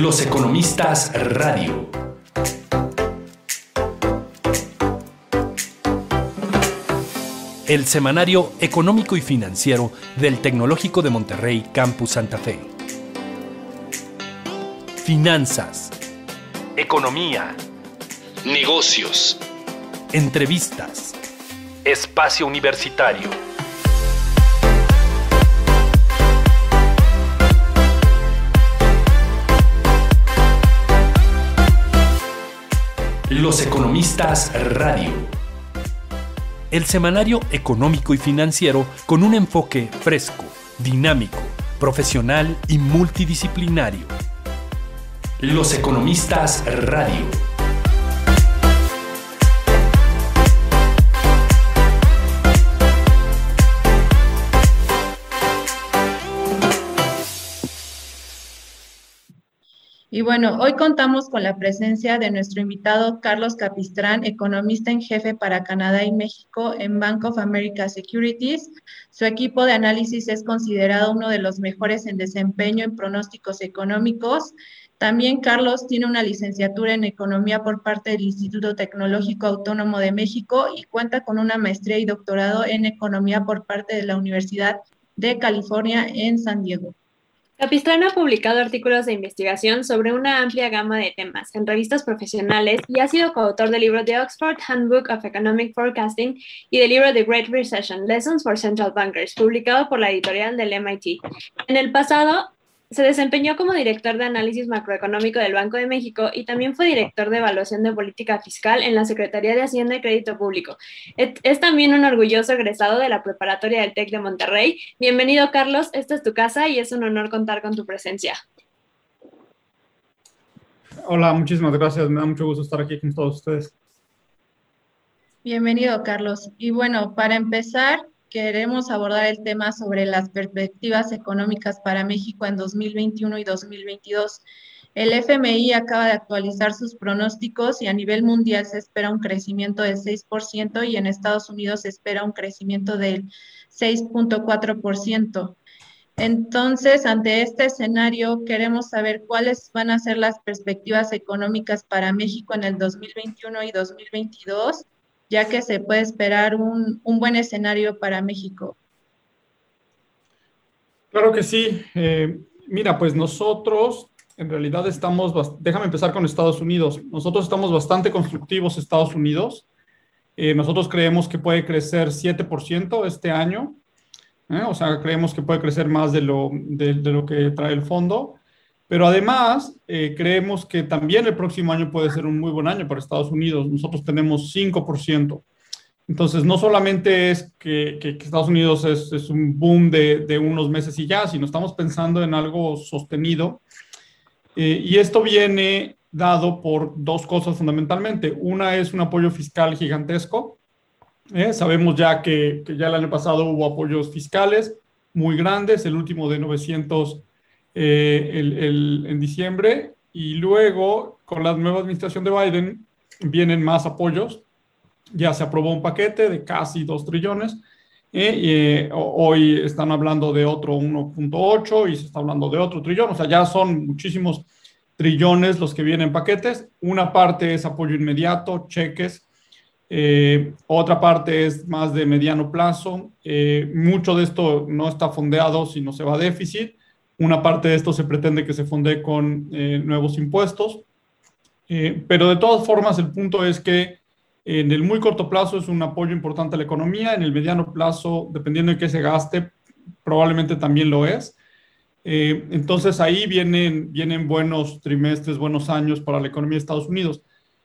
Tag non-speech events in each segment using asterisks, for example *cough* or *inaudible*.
Los Economistas Radio. El semanario económico y financiero del Tecnológico de Monterrey, Campus Santa Fe. Finanzas. Economía. Negocios. Entrevistas. Espacio Universitario. Los Economistas Radio. El semanario económico y financiero con un enfoque fresco, dinámico, profesional y multidisciplinario. Los Economistas Radio. Y bueno, hoy contamos con la presencia de nuestro invitado Carlos Capistrán, economista en jefe para Canadá y México en Bank of America Securities. Su equipo de análisis es considerado uno de los mejores en desempeño en pronósticos económicos. También Carlos tiene una licenciatura en economía por parte del Instituto Tecnológico Autónomo de México y cuenta con una maestría y doctorado en economía por parte de la Universidad de California en San Diego. Capistrán ha publicado artículos de investigación sobre una amplia gama de temas en revistas profesionales y ha sido coautor del libro The Oxford Handbook of Economic Forecasting y del libro The Great Recession, Lessons for Central Bankers, publicado por la editorial del MIT. En el pasado se desempeñó como director de análisis macroeconómico del Banco de México y también fue director de evaluación de política fiscal en la Secretaría de Hacienda y Crédito Público. Es también un orgulloso egresado de la preparatoria del TEC de Monterrey. Bienvenido, Carlos. Esta es tu casa y es un honor contar con tu presencia. Hola, muchísimas gracias. Me da mucho gusto estar aquí con todos ustedes. Bienvenido, Carlos. Y bueno, para empezar, queremos abordar el tema sobre las perspectivas económicas para México en 2021 y 2022. El FMI acaba de actualizar sus pronósticos y a nivel mundial se espera un crecimiento del 6% y en Estados Unidos se espera un crecimiento del 6.4%. Entonces, ante este escenario, queremos saber cuáles van a ser las perspectivas económicas para México en el 2021 y 2022 ya que se puede esperar un, buen escenario para México. Claro que sí. Eh, mira, pues nosotros en realidad estamos, déjame empezar con Estados Unidos. Nosotros estamos bastante constructivos Estados Unidos. Eh, nosotros creemos que puede crecer 7% este año. ¿eh? O sea, creemos que puede crecer más de lo, de lo que trae el fondo. Pero además, eh, creemos que también el próximo año puede ser un muy buen año para Estados Unidos. Nosotros tenemos 5%. Entonces, no solamente es que, Estados Unidos es, un boom de, unos meses y ya, sino estamos pensando en algo sostenido. Eh, y esto viene dado por dos cosas fundamentalmente. Una es un apoyo fiscal gigantesco. Eh, sabemos ya que, que, ya el año pasado hubo apoyos fiscales muy grandes, el último de 900 eh, el, en diciembre y luego con la nueva administración de Biden vienen más apoyos. Ya se aprobó un paquete de casi 2 trillones. Eh, eh, hoy están hablando de otro 1.8 y se está hablando de otro trillón. O sea, ya son muchísimos trillones los que vienen en paquetes. Una parte es apoyo inmediato, cheques. otra parte es más de mediano plazo. mucho de esto no está fondeado, sino se va a déficit. Una parte de esto se pretende que se funde con eh, nuevos impuestos, eh, pero de todas formas el punto es que en el muy corto plazo es un apoyo importante a la economía, en el mediano plazo, dependiendo de qué se gaste, probablemente también lo es. Eh, entonces ahí vienen, vienen buenos trimestres, buenos años para la economía de Estados Unidos.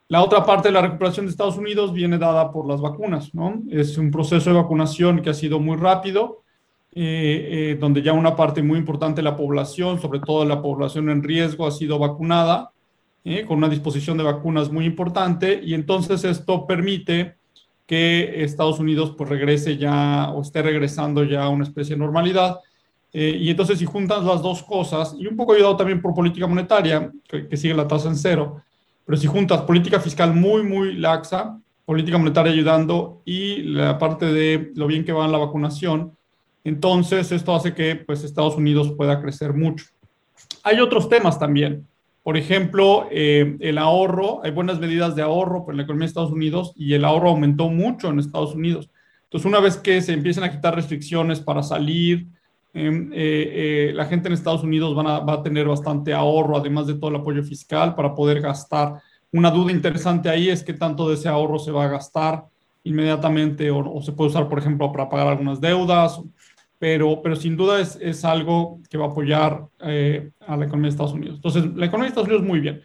La otra parte de la recuperación de Estados Unidos viene dada por las vacunas, ¿no? Es un proceso de vacunación que ha sido muy rápido, eh, eh, donde ya una parte muy importante de la población, sobre todo la población en riesgo, ha sido vacunada, eh, con una disposición de vacunas muy importante, y entonces esto permite que Estados Unidos pues regrese ya o esté regresando ya a una especie de normalidad. y entonces si juntas las dos cosas, y un poco ayudado también por política monetaria, que, que sigue la tasa en cero, pero si juntas política fiscal muy, muy laxa, política monetaria ayudando y la parte de lo bien que va en la vacunación, entonces, esto hace que pues, Estados Unidos pueda crecer mucho. Hay otros temas también. Por ejemplo, eh, el ahorro, hay buenas medidas de ahorro en la economía de Estados Unidos y el ahorro aumentó mucho en Estados Unidos. Entonces, una vez que se empiezan a quitar restricciones para salir, em, eh, eh, la gente en Estados Unidos van a, va a tener bastante ahorro, además de todo el apoyo fiscal para poder gastar. Una duda interesante ahí es que tanto de ese ahorro se va a gastar inmediatamente o, o se puede usar, por ejemplo, para pagar algunas deudas pero, pero sin duda es, es algo que va a apoyar eh, a la economía de Estados Unidos. Entonces, la economía de Estados Unidos muy bien.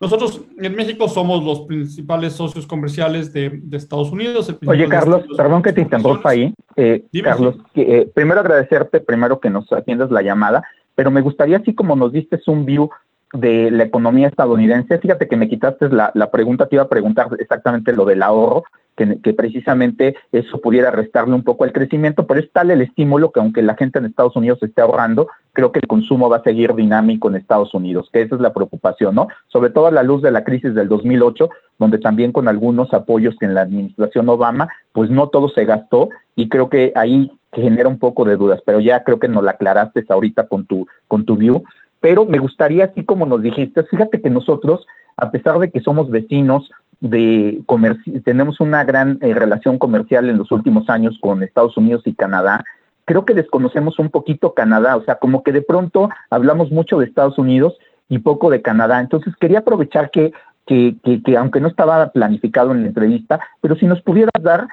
Nosotros en México somos los principales socios comerciales de, de Estados Unidos. Oye, Carlos, perdón que te interrumpa ahí. Eh, Carlos, eh, primero agradecerte, primero que nos atiendas la llamada, pero me gustaría, así como nos diste un view de la economía estadounidense, fíjate que me quitaste la, la pregunta, te iba a preguntar exactamente lo del ahorro, que, precisamente eso pudiera restarle un poco el crecimiento, pero es tal el estímulo que aunque la gente en Estados Unidos esté ahorrando, creo que el consumo va a seguir dinámico en Estados Unidos, que esa es la preocupación, ¿no? Sobre todo a la luz de la crisis del 2008, donde también con algunos apoyos en la administración Obama, pues no todo se gastó y creo que ahí genera un poco de dudas, pero ya creo que nos la aclaraste ahorita con tu, con tu view. Pero me gustaría, así como nos dijiste, fíjate que nosotros, a pesar de que somos vecinos, de tenemos una gran eh, relación comercial en los últimos años con Estados Unidos y Canadá. Creo que desconocemos un poquito Canadá, o sea, como que de pronto hablamos mucho de Estados Unidos y poco de Canadá. Entonces quería aprovechar que, que, que aunque no estaba planificado en la entrevista, pero si nos pudieras dar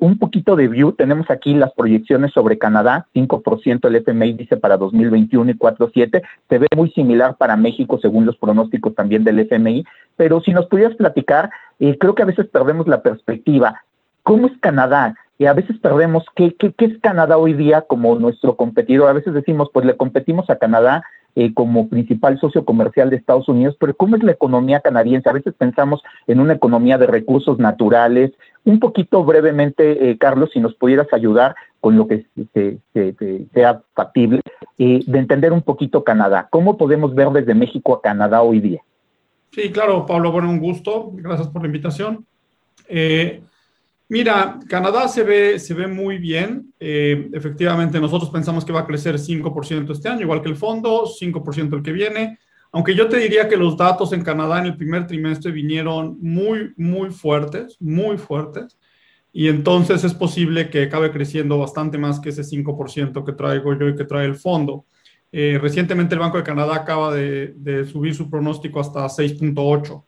un poquito de view, tenemos aquí las proyecciones sobre Canadá, 5% el FMI dice para 2021 y 4.7, se ve muy similar para México según los pronósticos también del FMI, pero si nos pudieras platicar, eh, creo que a veces perdemos la perspectiva. ¿Cómo es Canadá? Y a veces perdemos qué, qué, qué es Canadá hoy día como nuestro competidor. A veces decimos, pues le competimos a Canadá, eh, como principal socio comercial de Estados Unidos, pero ¿cómo es la economía canadiense? A veces pensamos en una economía de recursos naturales. Un poquito brevemente, eh, Carlos, si nos pudieras ayudar con lo que sea factible, eh, de entender un poquito Canadá. ¿Cómo podemos ver desde México a Canadá hoy día? Sí, claro, Pablo, bueno, un gusto. Gracias por la invitación. Mira, Canadá se ve, se ve muy bien. Eh, efectivamente, nosotros pensamos que va a crecer 5% este año, igual que el fondo, 5% el que viene. Aunque yo te diría que los datos en Canadá en el primer trimestre vinieron muy, muy fuertes, muy fuertes. Y entonces es posible que acabe creciendo bastante más que ese 5% que traigo yo y que trae el fondo. Eh, recientemente el Banco de Canadá acaba de, de subir su pronóstico hasta 6.8.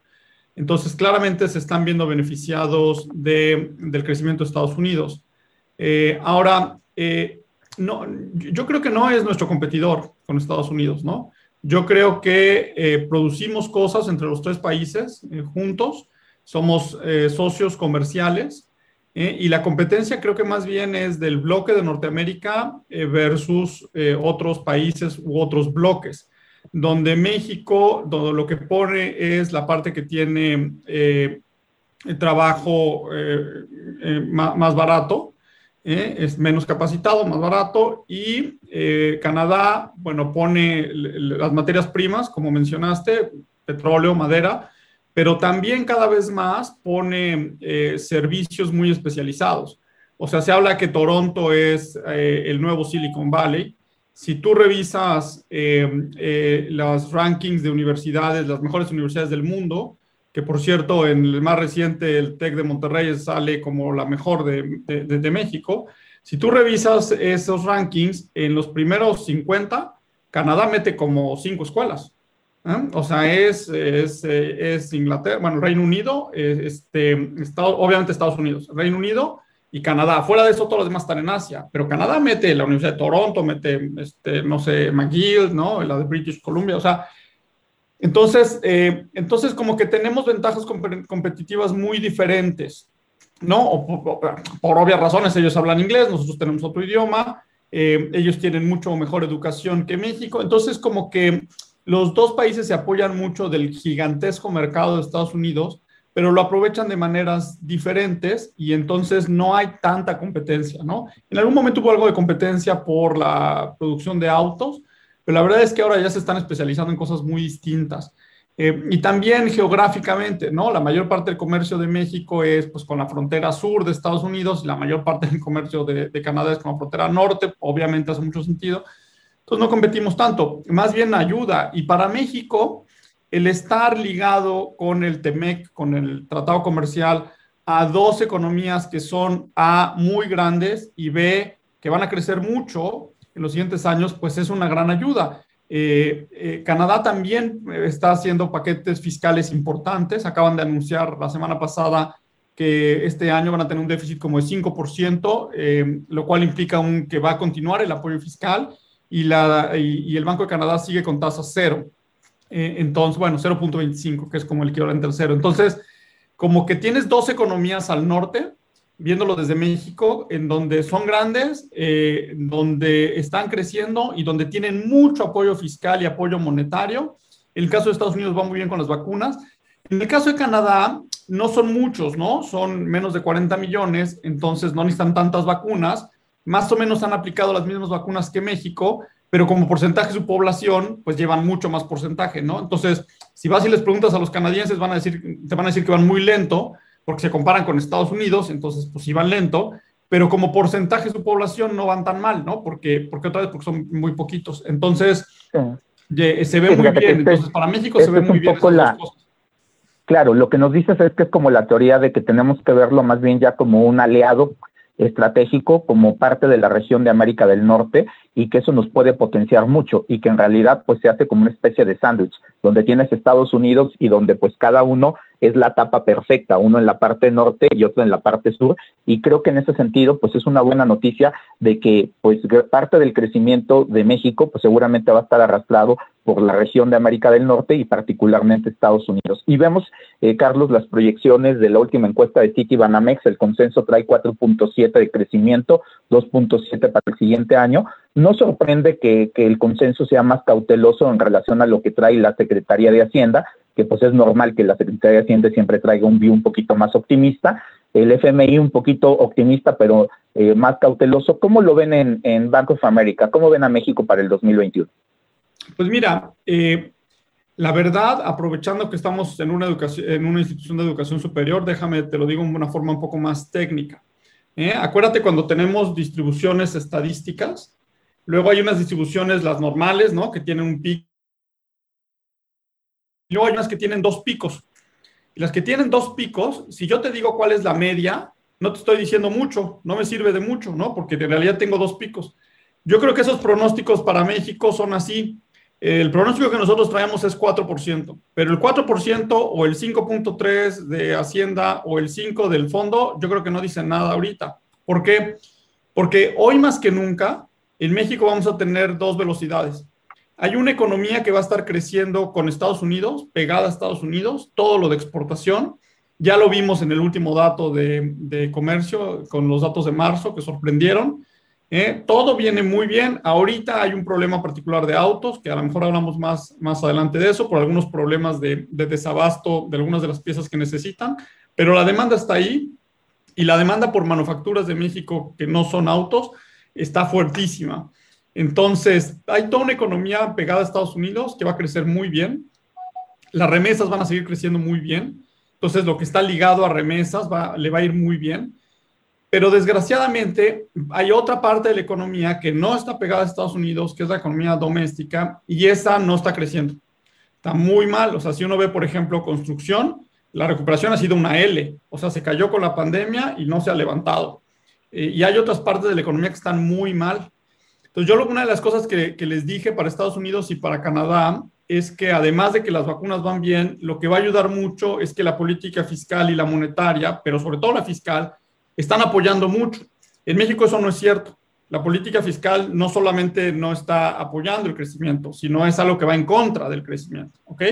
Entonces, claramente se están viendo beneficiados del crecimiento de Estados Unidos. Eh, ahora, eh, no, yo creo que no es nuestro competidor con Estados Unidos, ¿no? Yo creo que eh, producimos cosas entre los tres países juntos, somos socios comerciales y la competencia creo que más bien es del bloque de Norteamérica versus otros países u otros bloques. Donde México todo lo que pone es la parte que tiene eh, trabajo eh, eh, más, barato, es menos capacitado, más barato, y Canadá, bueno, pone las materias primas, como mencionaste, petróleo, madera, pero también cada vez más pone servicios muy especializados. O sea, se habla que Toronto es el nuevo Silicon Valley, si tú revisas eh, eh, los rankings de universidades, las mejores universidades del mundo, que por cierto en el más reciente el TEC de Monterrey sale como la mejor de, México, si tú revisas esos rankings, en los primeros 50, Canadá mete como cinco escuelas. ¿eh? O sea, es, es, Inglaterra, bueno, Reino Unido, este, obviamente Estados Unidos, Reino Unido, y Canadá. Fuera de eso, todos los demás están en Asia, pero Canadá mete la Universidad de Toronto, mete, este, no sé, McGill, ¿no? La de British Columbia, o sea, entonces, eh, entonces como que tenemos ventajas competitivas muy diferentes, ¿no? por, obvias razones, ellos hablan inglés, nosotros tenemos otro idioma, eh, ellos tienen mucho mejor educación que México, entonces como que los dos países se apoyan mucho del gigantesco mercado de Estados Unidos pero lo aprovechan de maneras diferentes y entonces no hay tanta competencia, ¿no? En algún momento hubo algo de competencia por la producción de autos, pero la verdad es que ahora ya se están especializando en cosas muy distintas. Eh, y también geográficamente, ¿no? La mayor parte del comercio de México es pues con la frontera sur de Estados Unidos y la mayor parte del comercio de, de Canadá es con la frontera norte, obviamente hace mucho sentido. Entonces no competimos tanto, más bien ayuda. Y para México, el estar ligado con el TEMEC, con el Tratado Comercial, a dos economías que son A, muy grandes y B, que van a crecer mucho en los siguientes años, pues es una gran ayuda. Eh, eh, Canadá también está haciendo paquetes fiscales importantes. Acaban de anunciar la semana pasada que este año van a tener un déficit como de 5%, eh, lo cual implica que va a continuar el apoyo fiscal y, el Banco de Canadá sigue con tasa cero. entonces, bueno, 0.25, que es como el equivalente al cero. Entonces, como que tienes dos economías al norte, viéndolo desde México, en donde son grandes, eh, donde están creciendo y donde tienen mucho apoyo fiscal y apoyo monetario. El caso de Estados Unidos va muy bien con las vacunas. En el caso de Canadá, no son muchos, ¿no? Son menos de 40 millones, entonces no necesitan tantas vacunas. Más o menos han aplicado las mismas vacunas que México, pero como porcentaje de su población, pues llevan mucho más porcentaje, ¿no? Entonces, si vas y les preguntas a los canadienses, van a decir, te van a decir que van muy lento, porque se comparan con Estados Unidos, entonces pues iban lento, pero como porcentaje de su población no van tan mal, ¿no? Porque, porque otra vez, porque son muy poquitos. Entonces, se ve muy bien. Este entonces, para México se ve muy bien. Claro, lo que nos dices es que es como la teoría de que tenemos que verlo más bien ya como un aliado estratégico como parte de la región de América del Norte y que eso nos puede potenciar mucho y que en realidad pues se hace como una especie de sándwich donde tienes Estados Unidos y donde pues cada uno es la tapa perfecta, uno en la parte norte y otro en la parte sur y creo que en ese sentido pues es una buena noticia de que pues parte del crecimiento de México pues seguramente va a estar arrastrado por la región de América del Norte y particularmente Estados Unidos. Y vemos, eh, Carlos, las proyecciones de la última encuesta de City Banamex, el consenso trae 4.7 de crecimiento, 2.7 para el siguiente año, no sorprende que, el consenso sea más cauteloso en relación a lo que trae la Secretaría de Hacienda, que pues es normal que la Secretaría de Hacienda siempre traiga un view un poquito más optimista, el FMI un poquito optimista, pero eh, más cauteloso. ¿Cómo lo ven en, en Bank of America? ¿Cómo ven a México para el 2021? Pues mira, eh, la verdad, aprovechando que estamos en una, educación, en una institución de educación superior, déjame, te lo digo de una forma un poco más técnica. ¿eh? Acuérdate cuando tenemos distribuciones estadísticas, Luego hay unas distribuciones, las normales, ¿no? Que tienen un pico. Luego hay unas que tienen dos picos. Y las que tienen dos picos, si yo te digo cuál es la media, no te estoy diciendo mucho, no me sirve de mucho, ¿no? Porque en realidad tengo dos picos. Yo creo que esos pronósticos para México son así. El pronóstico que nosotros traemos es 4%, pero el 4% o el 5.3 de Hacienda o el 5 del fondo, yo creo que no dicen nada ahorita. ¿Por qué? Porque hoy más que nunca en México vamos a tener dos velocidades. Hay una economía que va a estar creciendo con Estados Unidos, pegada a Estados Unidos, todo lo de exportación. Ya lo vimos en el último dato de, comercio, con los datos de marzo que sorprendieron. ¿eh? todo viene muy bien. Ahorita hay un problema particular de autos, que a lo mejor hablamos más, más adelante de eso, por algunos problemas de, de desabasto de algunas de las piezas que necesitan, pero la demanda está ahí y la demanda por manufacturas de México que no son autos está fuertísima. Entonces, hay toda una economía pegada a Estados Unidos que va a crecer muy bien. Las remesas van a seguir creciendo muy bien. Entonces, lo que está ligado a remesas va, le va a ir muy bien. Pero desgraciadamente, hay otra parte de la economía que no está pegada a Estados Unidos, que es la economía doméstica, y esa no está creciendo. Está muy mal. O sea, si uno ve, por ejemplo, construcción, la recuperación ha sido una L. O sea, se cayó con la pandemia y no se ha levantado. Eh, y hay otras partes de la economía que están muy mal. Entonces, yo una de las cosas que, que, les dije para Estados Unidos y para Canadá es que además de que las vacunas van bien, lo que va a ayudar mucho es que la política fiscal y la monetaria, pero sobre todo la fiscal, están apoyando mucho. En México eso no es cierto. La política fiscal no solamente no está apoyando el crecimiento, sino es algo que va en contra del crecimiento, ¿ok?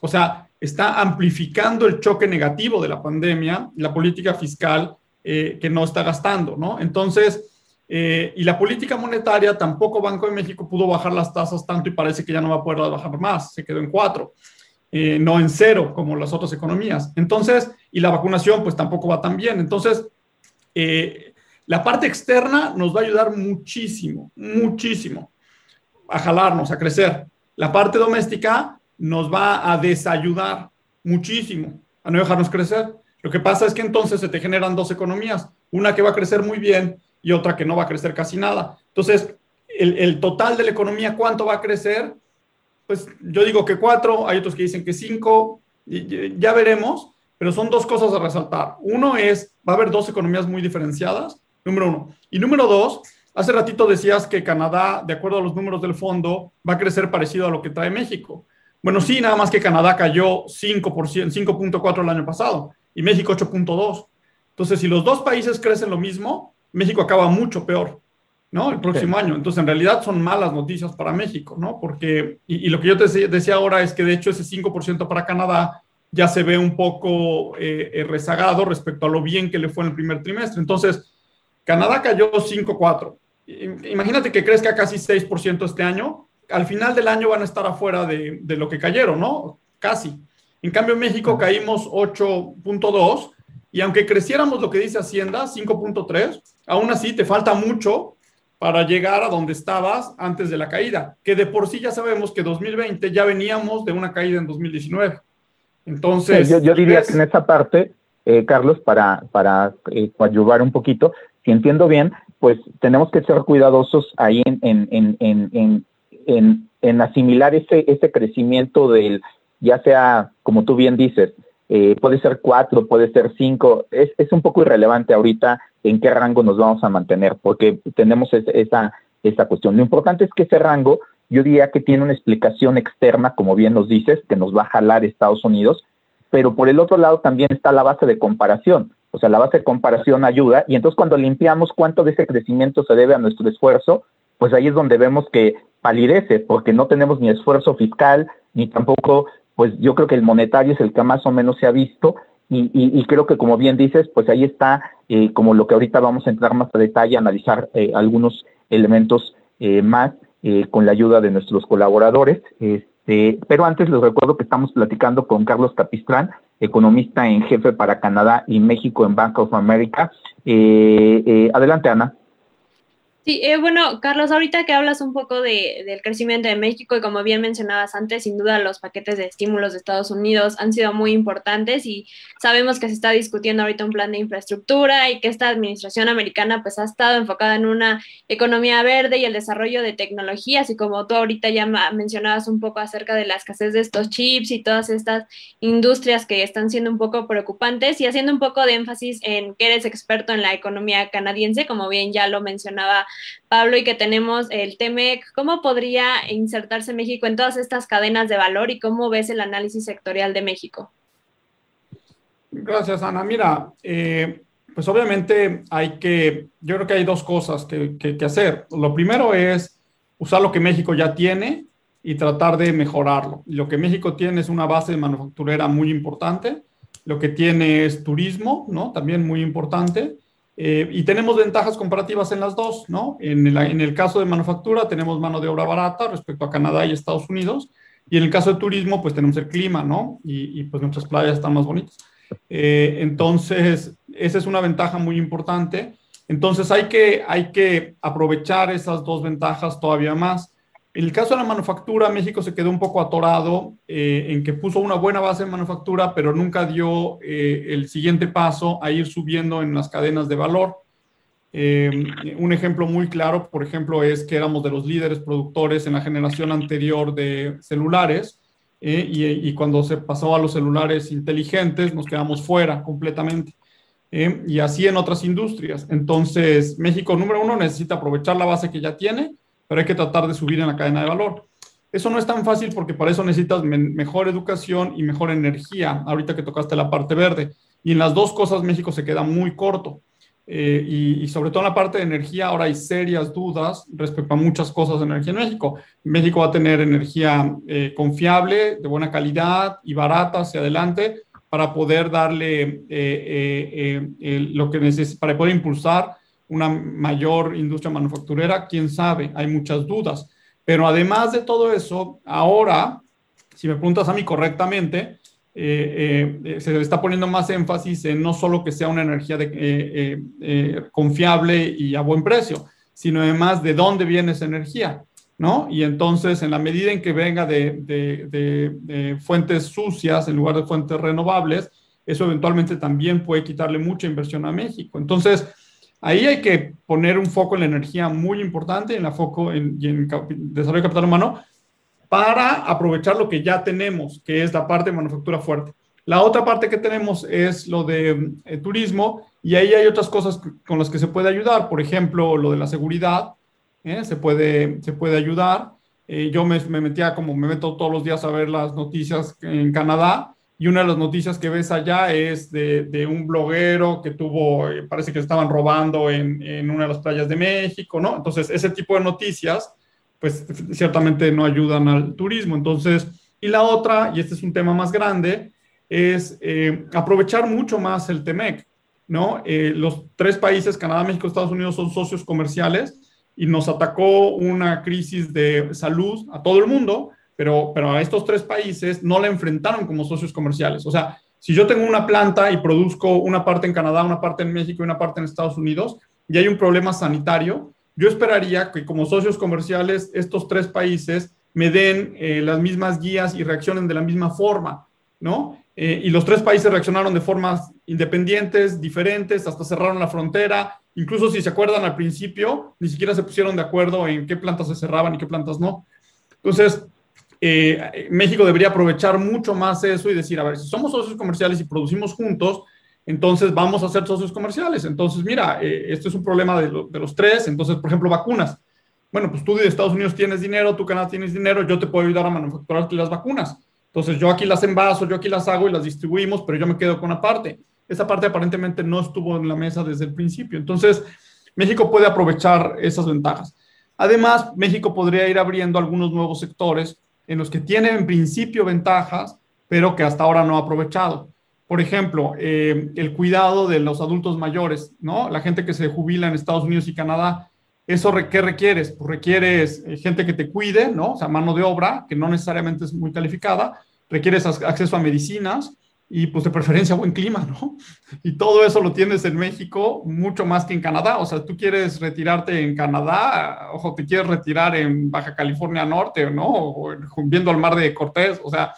O sea, está amplificando el choque negativo de la pandemia, la política fiscal eh, que no está gastando, ¿no? Entonces, eh, y la política monetaria, tampoco Banco de México pudo bajar las tasas tanto y parece que ya no va a poder bajar más, se quedó en cuatro, eh, no en cero como las otras economías. Entonces, y la vacunación pues tampoco va tan bien. Entonces, la parte externa nos va a ayudar muchísimo, muchísimo a jalarnos, a crecer. La parte doméstica nos va a desayudar muchísimo a no dejarnos crecer. Lo que pasa es que entonces se te generan dos economías, una que va a crecer muy bien y otra que no va a crecer casi nada. Entonces, el, total de la economía, ¿cuánto va a crecer? pues yo digo que cuatro, hay otros que dicen que cinco, ya veremos, pero son dos cosas a resaltar. Uno es, va a haber dos economías muy diferenciadas, número uno. Y número dos, hace ratito decías que Canadá, de acuerdo a los números del fondo, va a crecer parecido a lo que trae México. Bueno, sí, nada más que Canadá cayó 5%, 5.4 el año pasado y México 8.2. Entonces, si los dos países crecen lo mismo, México acaba mucho peor. ¿no? El próximo año. Entonces, en realidad son malas noticias para México, ¿no? Porque, y, lo que yo te decía ahora es que de hecho ese 5% para Canadá ya se ve un poco eh, eh, rezagado respecto a lo bien que le fue en el primer trimestre. Entonces, Canadá cayó 5,4. Imagínate que crezca casi 6% este año. Al final del año van a estar afuera de, de lo que cayeron, ¿no? Casi. En cambio, en México caímos 8.2 y aunque creciéramos lo que dice Hacienda, 5.3, aún así te falta mucho para llegar a donde estabas antes de la caída, que de por sí ya sabemos que 2020 ya veníamos de una caída en 2019. Entonces... yo, diría que en esa parte, eh, Carlos, para, para eh, un poquito, si entiendo bien, pues tenemos que ser cuidadosos ahí en, en, en, en, en asimilar ese, ese crecimiento del, ya sea, como tú bien dices, eh, puede ser cuatro, puede ser cinco, es, es un poco irrelevante ahorita en qué rango nos vamos a mantener, porque tenemos esa, esa cuestión. Lo importante es que ese rango, yo diría que tiene una explicación externa, como bien nos dices, que nos va a jalar Estados Unidos, pero por el otro lado también está la base de comparación. O sea, la base de comparación ayuda y entonces cuando limpiamos cuánto de ese crecimiento se debe a nuestro esfuerzo, pues ahí es donde vemos que palidece, porque no tenemos ni esfuerzo fiscal, ni tampoco pues yo creo que el monetario es el que más o menos se ha visto y, creo que como bien dices, pues ahí está eh, como lo que ahorita vamos a entrar más a detalle, analizar eh, algunos elementos eh, más con la ayuda de nuestros colaboradores. Este, pero antes les recuerdo que estamos platicando con Carlos Capistrán, economista en jefe para Canadá y México en Bank of America. adelante, Ana. Sí, eh, bueno, Carlos, ahorita que hablas un poco de, del crecimiento de México y como bien mencionabas antes, sin duda los paquetes de estímulos de Estados Unidos han sido muy importantes y sabemos que se está discutiendo ahorita un plan de infraestructura y que esta administración americana pues ha estado enfocada en una economía verde y el desarrollo de tecnologías y como tú ahorita ya mencionabas un poco acerca de la escasez de estos chips y todas estas industrias que están siendo un poco preocupantes y haciendo un poco de énfasis en que eres experto en la economía canadiense, como bien ya lo mencionaba Pablo, y que tenemos el TEMEC, ¿cómo podría insertarse México en todas estas cadenas de valor y cómo ves el análisis sectorial de México? Gracias, Ana. Mira, eh, pues obviamente hay que, yo creo que hay dos cosas que, que, hacer. Lo primero es usar lo que México ya tiene y tratar de mejorarlo. Lo que México tiene es una base manufacturera muy importante, lo que tiene es turismo, ¿no? También muy importante, eh, y tenemos ventajas comparativas en las dos, ¿no? En el, en el, caso de manufactura tenemos mano de obra barata respecto a Canadá y Estados Unidos, y en el caso de turismo pues tenemos el clima, ¿no? Y, y pues nuestras playas están más bonitas. Eh, entonces, esa es una ventaja muy importante. Entonces hay que, hay que aprovechar esas dos ventajas todavía más. En el caso de la manufactura, México se quedó un poco atorado eh, en que puso una buena base en manufactura, pero nunca dio eh, el siguiente paso a ir subiendo en las cadenas de valor. Eh, un ejemplo muy claro, por ejemplo, es que éramos de los líderes productores en la generación anterior de celulares y, y, cuando se pasó a los celulares inteligentes nos quedamos fuera completamente. y así en otras industrias. Entonces, México, número uno, necesita aprovechar la base que ya tiene pero hay que tratar de subir en la cadena de valor. Eso no es tan fácil porque para eso necesitas mejor educación y mejor energía, ahorita que tocaste la parte verde. Y en las dos cosas México se queda muy corto. Eh, y, sobre todo en la parte de energía, ahora hay serias dudas respecto a muchas cosas de energía en México. México va a tener energía eh, confiable, de buena calidad y barata hacia adelante para poder darle eh, lo que necesita, para poder impulsar una mayor industria manufacturera, quién sabe, hay muchas dudas. Pero además de todo eso, ahora, si me preguntas a mí correctamente, eh, eh, se está poniendo más énfasis en no solo que sea una energía eh, confiable y a buen precio, sino además de dónde viene esa energía, ¿no? Y entonces, en la medida en que venga de fuentes sucias en lugar de fuentes renovables, eso eventualmente también puede quitarle mucha inversión a México. Entonces, Ahí hay que poner un foco en la energía muy importante, en la foco en, y en desarrollo de capital humano, para aprovechar lo que ya tenemos, que es la parte de manufactura fuerte. La otra parte que tenemos es lo de eh, turismo y ahí hay otras cosas con las que se puede ayudar, por ejemplo, lo de la seguridad, ¿eh? se, puede, se puede ayudar. Eh, yo me, me, metía como me meto todos los días a ver las noticias en Canadá y una de las noticias que ves allá es de, de un bloguero que tuvo, parece que estaban robando en, en, una de las playas de México, ¿no? Entonces, ese tipo de noticias, pues ciertamente no ayudan al turismo. Entonces, y la otra, y este es un tema más grande, es eh, aprovechar mucho más el TEMEC, ¿no? Eh, los tres países, Canadá, México, Estados Unidos, son socios comerciales y nos atacó una crisis de salud a todo el mundo, pero, pero a estos tres países no la enfrentaron como socios comerciales. O sea, si yo tengo una planta y produzco una parte en Canadá, una parte en México y una parte en Estados Unidos, y hay un problema sanitario, yo esperaría que como socios comerciales estos tres países me den eh, las mismas guías y reaccionen de la misma forma, ¿no? Eh, y los tres países reaccionaron de formas independientes, diferentes, hasta cerraron la frontera. Incluso si se acuerdan al principio, ni siquiera se pusieron de acuerdo en qué plantas se cerraban y qué plantas no. Entonces, eh, México debería aprovechar mucho más eso y decir, a ver, si somos socios comerciales y producimos juntos, entonces vamos a ser socios comerciales. Entonces, mira, eh, este es un problema de, los tres. Entonces, por ejemplo, vacunas. Bueno, pues tú de Estados Unidos tienes dinero, tú Canadá tienes dinero, yo te puedo ayudar a manufacturar las vacunas entonces yo aquí las envaso, yo aquí las hago y las distribuimos, pero yo me quedo con una parte. Esa parte aparentemente no estuvo en la mesa desde el principio. Entonces, México puede aprovechar esas ventajas. Además, México podría ir abriendo algunos nuevos sectores en los que tiene en principio ventajas, pero que hasta ahora no ha aprovechado. Por ejemplo, eh, el cuidado de los adultos mayores, ¿no? La gente que se jubila en Estados Unidos y Canadá. ¿Eso qué requieres? Pues requieres eh, gente que te cuide, ¿no? O sea, mano de obra, que no necesariamente es muy calificada, requieres acceso a medicinas y pues de preferencia buen clima, ¿no? Y todo eso lo tienes en México mucho más que en Canadá. O sea, tú quieres retirarte en Canadá, ojo, te quieres retirar en Baja California Norte, ¿no? O viendo al mar de Cortés, o sea,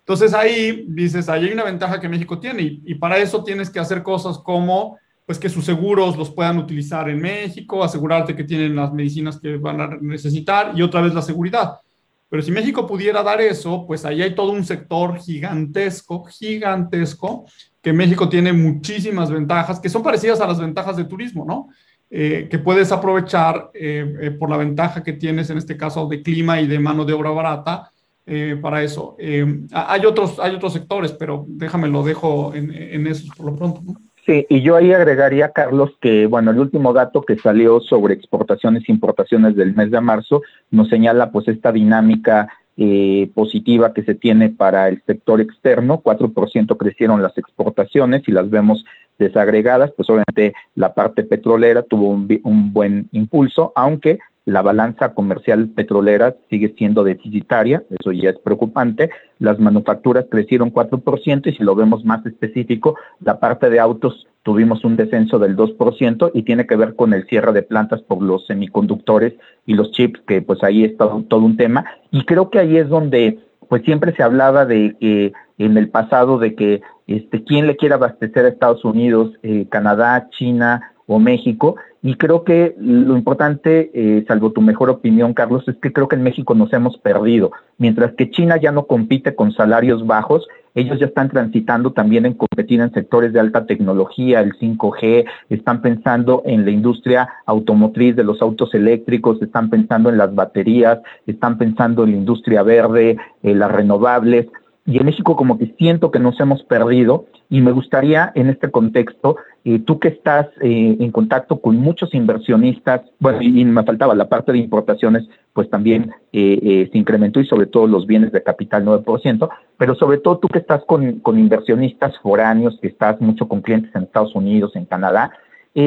entonces ahí dices, ahí hay una ventaja que México tiene y, y para eso tienes que hacer cosas como pues que sus seguros los puedan utilizar en México, asegurarte que tienen las medicinas que van a necesitar y otra vez la seguridad. Pero si México pudiera dar eso, pues ahí hay todo un sector gigantesco, gigantesco, que México tiene muchísimas ventajas, que son parecidas a las ventajas de turismo, ¿no? Eh, que puedes aprovechar eh, eh, por la ventaja que tienes en este caso de clima y de mano de obra barata para eso. hay, otros, hay otros sectores, pero déjame lo dejo en, en esos por lo pronto, ¿no? Sí, y yo ahí agregaría, Carlos, que bueno, el último dato que salió sobre exportaciones e importaciones del mes de marzo nos señala pues esta dinámica eh, positiva que se tiene para el sector externo, 4% crecieron las exportaciones y las vemos desagregadas, pues obviamente la parte petrolera tuvo un, un buen impulso, aunque la balanza comercial petrolera sigue siendo deficitaria, eso ya es preocupante. Las manufacturas crecieron 4% y si lo vemos más específico, la parte de autos tuvimos un descenso del 2% y tiene que ver con el cierre de plantas por los semiconductores y los chips, que pues ahí está todo un tema. Y creo que ahí es donde pues siempre se hablaba de que en el pasado de que este quién le quiere abastecer a Estados Unidos, eh, Canadá, China o México, y creo que lo importante, eh, salvo tu mejor opinión, Carlos, es que creo que en México nos hemos perdido. Mientras que China ya no compite con salarios bajos, ellos ya están transitando también en competir en sectores de alta tecnología, el 5G, están pensando en la industria automotriz de los autos eléctricos, están pensando en las baterías, están pensando en la industria verde, eh, las renovables y en México como que siento que nos hemos perdido y me gustaría en este contexto, eh, tú que estás eh, en contacto con muchos inversionistas, bueno, y, me faltaba la parte de importaciones, pues también eh, se incrementó y sobre todo los bienes de capital 9%, pero sobre todo tú que estás con, con inversionistas foráneos, que estás mucho con clientes en Estados Unidos, en Canadá,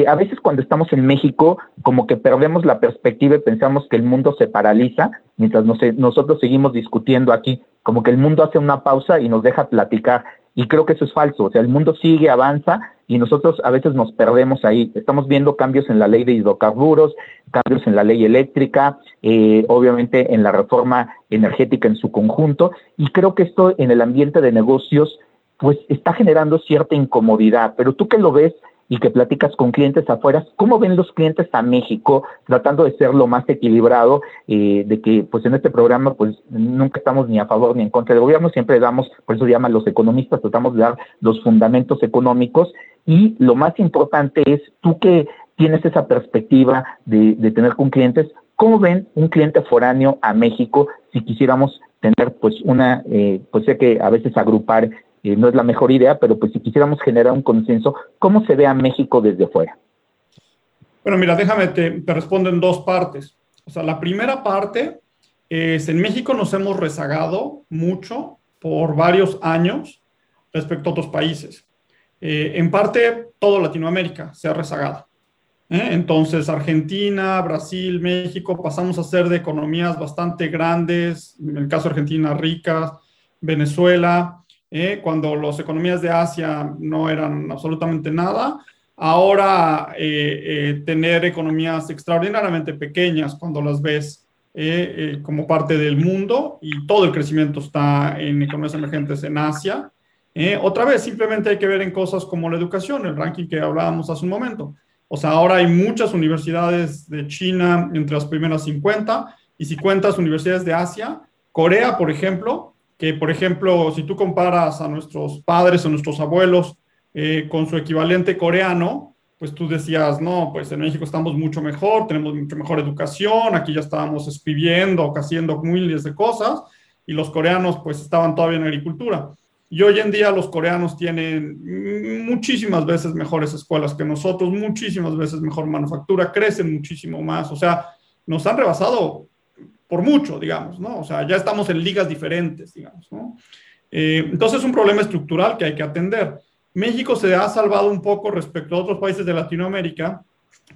a veces cuando estamos en México, como que perdemos la perspectiva y pensamos que el mundo se paraliza, mientras nosotros seguimos discutiendo aquí como que el mundo hace una pausa y nos deja platicar. Y creo que eso es falso. O sea, el mundo sigue, avanza y nosotros a veces nos perdemos ahí. Estamos viendo cambios en la ley de hidrocarburos, cambios en la ley eléctrica, eh, obviamente en la reforma energética en su conjunto. Y creo que esto en el ambiente de negocios, pues está generando cierta incomodidad. Pero tú que lo ves y que platicas con clientes afuera, ¿cómo ven los clientes a México tratando de ser lo más equilibrado, eh, de que pues en este programa pues nunca estamos ni a favor ni en contra del gobierno, siempre damos, por eso llaman los economistas, tratamos de dar los fundamentos económicos y lo más importante es tú que tienes esa perspectiva de, de tener con clientes, ¿cómo ven un cliente foráneo a México si quisiéramos tener pues una, eh, pues sé que a veces agrupar eh, no es la mejor idea, pero pues si quisiéramos generar un consenso, ¿cómo se ve a México desde fuera? Bueno, mira, déjame, te, te respondo en dos partes. O sea, la primera parte es, en México nos hemos rezagado mucho por varios años respecto a otros países. Eh, en parte, todo Latinoamérica se ha rezagado. ¿eh? Entonces, Argentina, Brasil, México, pasamos a ser de economías bastante grandes, en el caso de Argentina, ricas, Venezuela, ¿eh? cuando las economías de Asia no eran absolutamente nada. Ahora, tener economías extraordinariamente pequeñas cuando las ves como parte del mundo y todo el crecimiento está en economías emergentes en Asia. Eh, otra vez, simplemente hay que ver en cosas como la educación, el ranking que hablábamos hace un momento. O sea, ahora hay muchas universidades de China entre las primeras 50 y si cuentas universidades de Asia, Corea, por ejemplo, que por ejemplo, si tú comparas a nuestros padres o nuestros abuelos eh, con su equivalente coreano, pues tú decías, no, pues en México estamos mucho mejor, tenemos mucho mejor educación, aquí ya estábamos escribiendo, haciendo miles de cosas, y los coreanos pues estaban todavía en agricultura. Y hoy en día los coreanos tienen muchísimas veces mejores escuelas que nosotros, muchísimas veces mejor manufactura, crecen muchísimo más. O sea, nos han rebasado por mucho, digamos, ¿no? O sea, ya estamos en ligas diferentes, digamos, ¿no? Eh, entonces es un problema estructural que hay que atender. México se ha salvado un poco respecto a otros países de Latinoamérica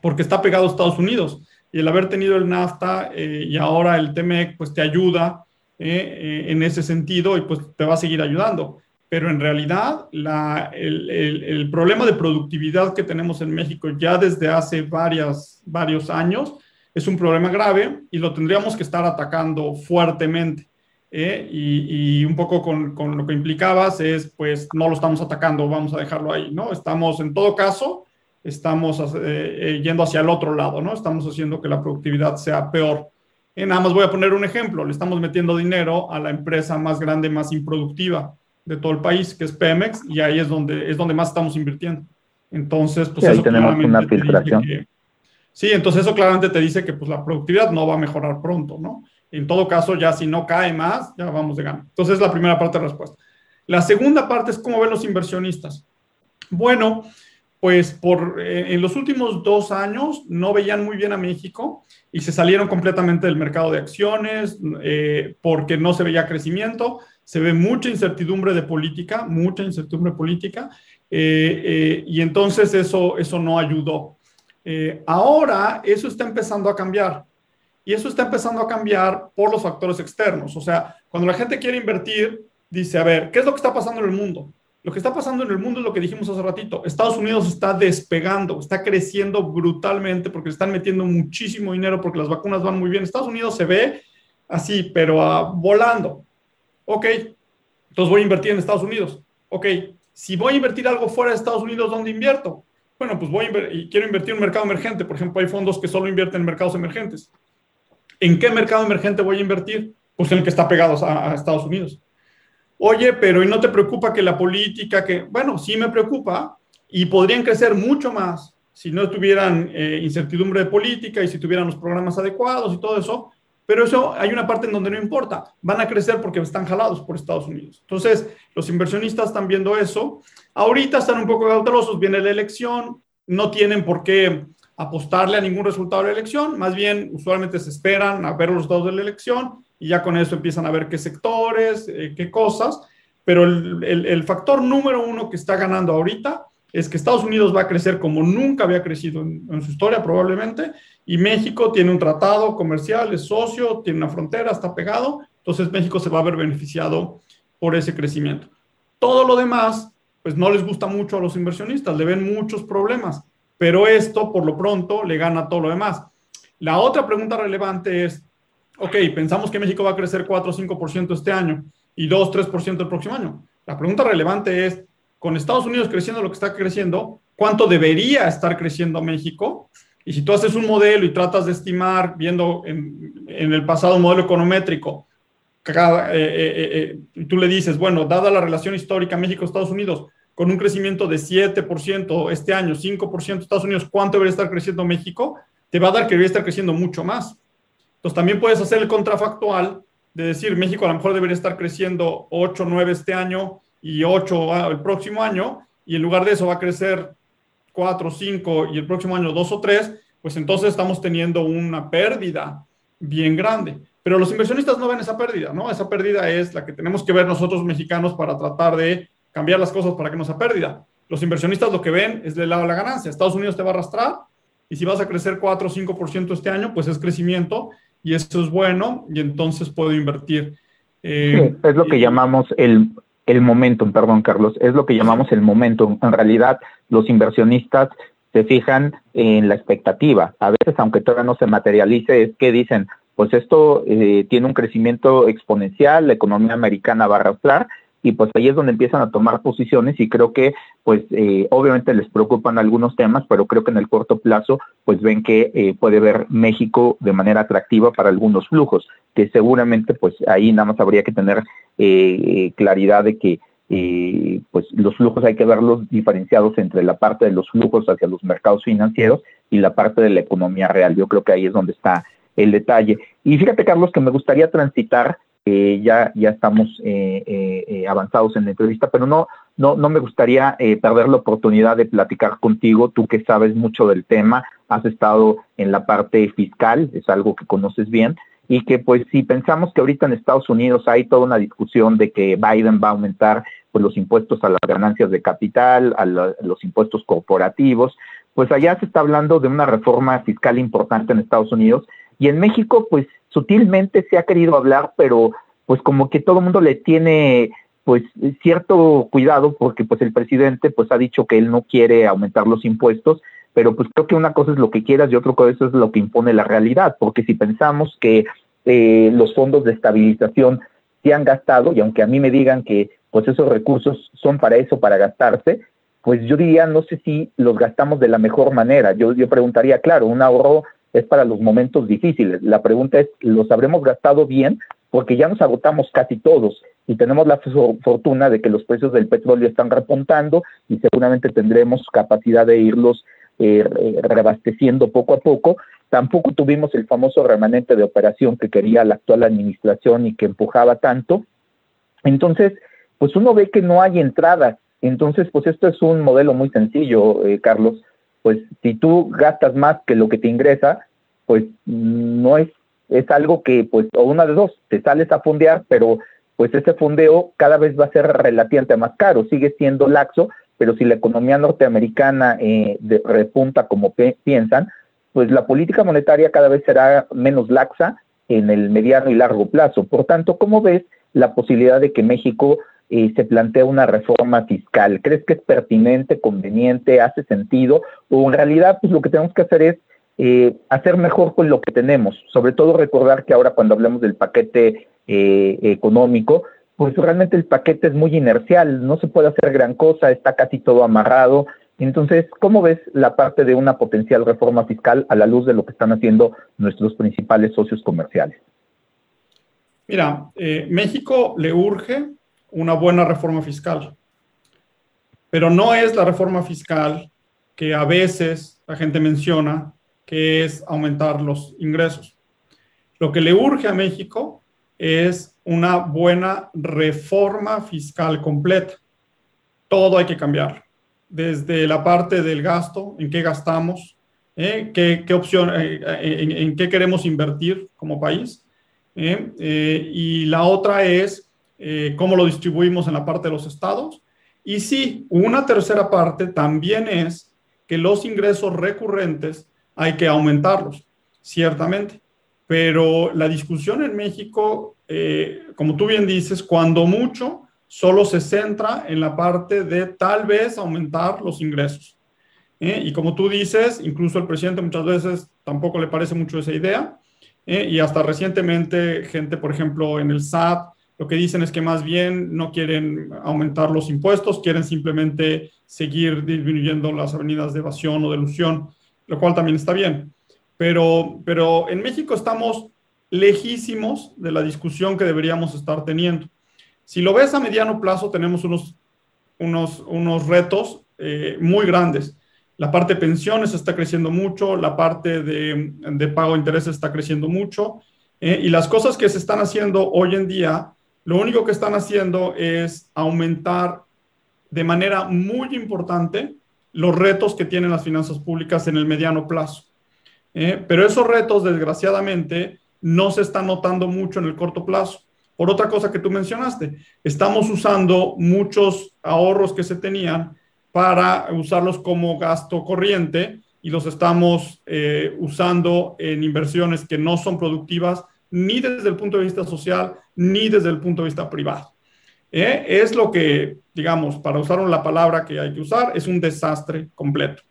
porque está pegado a Estados Unidos y el haber tenido el NAFTA eh, y ahora el TEMEC, pues te ayuda eh, en ese sentido y pues te va a seguir ayudando pero en realidad el, problema de productividad que tenemos en México ya desde hace varias, varios años es un problema grave y lo tendríamos que estar atacando fuertemente. ¿eh? Y, un poco con, con, lo que implicabas es, pues no lo estamos atacando, vamos a dejarlo ahí, ¿no? Estamos, en todo caso, estamos eh, eh, yendo hacia el otro lado, ¿no? Estamos haciendo que la productividad sea peor. nada más voy a poner un ejemplo, le estamos metiendo dinero a la empresa más grande, más improductiva de todo el país, que es Pemex, y ahí es donde, es donde más estamos invirtiendo. Entonces, pues ahí tenemos una filtración. Sí, entonces eso claramente te dice que pues la productividad no va a mejorar pronto, ¿no? En todo caso, ya si no cae más, ya vamos de gana. Entonces, es la primera parte de la respuesta. La segunda parte es cómo ven los inversionistas. Bueno, pues por, eh, en los últimos dos años no veían muy bien a México y se salieron completamente del mercado de acciones eh, porque no se veía crecimiento se ve mucha incertidumbre de política, mucha incertidumbre política, eh, y entonces eso, eso no ayudó. Eh, ahora eso está empezando a cambiar, y eso está empezando a cambiar por los factores externos. O sea, cuando la gente quiere invertir, dice, a ver, ¿qué es lo que está pasando en el mundo? Lo que está pasando en el mundo es lo que dijimos hace ratito. Estados Unidos está despegando, está creciendo brutalmente porque están metiendo muchísimo dinero porque las vacunas van muy bien. Estados Unidos se ve así, pero uh, volando. Ok, entonces voy a invertir en Estados Unidos. Ok, si voy a invertir algo fuera de Estados Unidos, ¿dónde invierto? Bueno, pues voy a y quiero invertir en un mercado emergente. Por ejemplo, hay fondos que solo invierten en mercados emergentes. ¿En qué mercado emergente voy a invertir? Pues en el que está pegado a, Estados Unidos. Oye, pero ¿y no te preocupa que la política, que, bueno, sí me preocupa y podrían crecer mucho más si no tuvieran eh, incertidumbre de política y si tuvieran los programas adecuados y todo eso, pero eso hay una parte en donde no importa. Van a crecer porque están jalados por Estados Unidos. Entonces, los inversionistas están viendo eso. Ahorita están un poco cautelosos. Viene la elección. No tienen por qué apostarle a ningún resultado de la elección. Más bien, usualmente se esperan a ver los resultados de la elección y ya con eso empiezan a ver qué sectores, eh, qué cosas. Pero el, factor número uno que está ganando ahorita es que Estados Unidos va a crecer como nunca había crecido en, su historia probablemente, y México tiene un tratado comercial, es socio, tiene una frontera, está pegado, entonces México se va a ver beneficiado por ese crecimiento. Todo lo demás, pues no les gusta mucho a los inversionistas, le ven muchos problemas, pero esto por lo pronto le gana todo lo demás. La otra pregunta relevante es, ok, pensamos que México va a crecer 4 o 5% este año y 2 3% el próximo año. La pregunta relevante es, con Estados Unidos creciendo lo que está creciendo, cuánto debería estar creciendo México. Y si tú haces un modelo y tratas de estimar, viendo en, el pasado modelo econométrico, cada, eh, eh, eh, tú le dices, bueno, dada la relación histórica México-Estados Unidos, con un crecimiento de 7% este año, 5% Estados Unidos, ¿cuánto debería estar creciendo México? Te va a dar que debería estar creciendo mucho más. Entonces también puedes hacer el contrafactual de decir, México a lo mejor debería estar creciendo 8, 9 este año y 8 el próximo año, y en lugar de eso va a crecer 4, 5 y el próximo año 2 o 3, pues entonces estamos teniendo una pérdida bien grande. Pero los inversionistas no ven esa pérdida, ¿no? Esa pérdida es la que tenemos que ver nosotros mexicanos para tratar de cambiar las cosas para que no sea pérdida. Los inversionistas lo que ven es del lado de la ganancia. Estados Unidos te va a arrastrar y si vas a crecer 4 o 5% este año, pues es crecimiento y eso es bueno y entonces puedo invertir. Eh, es lo que llamamos el, el momentum, perdón Carlos, es lo que llamamos el momentum. En realidad los inversionistas se fijan en la expectativa. A veces, aunque todavía no se materialice, es que dicen, pues esto eh, tiene un crecimiento exponencial, la economía americana va a arrastrar y pues ahí es donde empiezan a tomar posiciones y creo que pues eh, obviamente les preocupan algunos temas, pero creo que en el corto plazo pues ven que eh, puede ver México de manera atractiva para algunos flujos, que seguramente pues ahí nada más habría que tener claridad de que pues los flujos hay que verlos diferenciados entre la parte de los flujos hacia los mercados financieros y la parte de la economía real. Yo creo que ahí es donde está el detalle. Y fíjate, Carlos, que me gustaría transitar, eh, ya, ya estamos eh, eh, avanzados en la entrevista, pero no, no, no me gustaría perder la oportunidad de platicar contigo, tú que sabes mucho del tema, has estado en la parte fiscal, es algo que conoces bien, y que pues si pensamos que ahorita en Estados Unidos hay toda una discusión de que Biden va a aumentar pues los impuestos a las ganancias de capital, a los impuestos corporativos, pues allá se está hablando de una reforma fiscal importante en Estados Unidos y en México, pues sutilmente se ha querido hablar, pero pues como que todo el mundo le tiene pues cierto cuidado porque pues el presidente pues ha dicho que él no quiere aumentar los impuestos, pero pues creo que una cosa es lo que quieras y otra cosa es lo que impone la realidad, porque si pensamos que eh, los fondos de estabilización se han gastado y aunque a mí me digan que pues esos recursos son para eso, para gastarse, pues yo diría, no sé si los gastamos de la mejor manera. Yo, yo preguntaría, claro, un ahorro es para los momentos difíciles. La pregunta es, ¿los habremos gastado bien? Porque ya nos agotamos casi todos y tenemos la fortuna de que los precios del petróleo están repuntando y seguramente tendremos capacidad de irlos eh, reabasteciendo poco a poco. Tampoco tuvimos el famoso remanente de operación que quería la actual administración y que empujaba tanto. Entonces, pues uno ve que no hay entrada. Entonces, pues esto es un modelo muy sencillo, eh, Carlos pues si tú gastas más que lo que te ingresa, pues no es, es algo que, pues, o una de dos, te sales a fondear, pero pues ese fondeo cada vez va a ser relativamente más caro, sigue siendo laxo, pero si la economía norteamericana eh, repunta como piensan, pues la política monetaria cada vez será menos laxa en el mediano y largo plazo. Por tanto, ¿cómo ves la posibilidad de que México eh, se plantea una reforma fiscal? ¿Crees que es pertinente, conveniente, hace sentido? O en realidad, pues lo que tenemos que hacer es eh, hacer mejor con lo que tenemos. Sobre todo recordar que ahora cuando hablemos del paquete eh, económico, pues realmente el paquete es muy inercial, no se puede hacer gran cosa, está casi todo amarrado. Entonces, ¿cómo ves la parte de una potencial reforma fiscal a la luz de lo que están haciendo nuestros principales socios comerciales? Mira, México le urge una buena reforma fiscal. Pero no es la reforma fiscal que a veces la gente menciona, que es aumentar los ingresos. Lo que le urge a México es una buena reforma fiscal completa. Todo hay que cambiar, desde la parte del gasto, en qué gastamos, ¿eh? qué, opción, eh, eh, en, qué queremos invertir como país. y la otra es eh, cómo lo distribuimos en la parte de los estados. Y sí, una tercera parte también es que los ingresos recurrentes hay que aumentarlos, ciertamente. Pero la discusión en México, eh, como tú bien dices, cuando mucho, solo se centra en la parte de tal vez aumentar los ingresos. ¿eh? Y como tú dices, incluso el presidente muchas veces tampoco le parece mucho esa idea. Y hasta recientemente, gente, por ejemplo, en el SAT, lo que dicen es que más bien no quieren aumentar los impuestos, quieren simplemente seguir disminuyendo las avenidas de evasión o de ilusión, lo cual también está bien. Pero, pero en México estamos lejísimos de la discusión que deberíamos estar teniendo. Si lo ves a mediano plazo, tenemos unos, unos, unos retos eh, muy grandes. La parte de pensiones está creciendo mucho, la parte de, pago de intereses está creciendo mucho, eh, y las cosas que se están haciendo hoy en día, lo único que están haciendo es aumentar de manera muy importante los retos que tienen las finanzas públicas en el mediano plazo. Eh, pero esos retos, desgraciadamente, no se están notando mucho en el corto plazo. Por otra cosa que tú mencionaste, estamos usando muchos ahorros que se tenían para usarlos como gasto corriente y los estamos eh, usando en inversiones que no son productivas ni desde el punto de vista social ni desde el punto de vista privado. Eh, es lo que, digamos, para usar la palabra que hay que usar, es un desastre completo.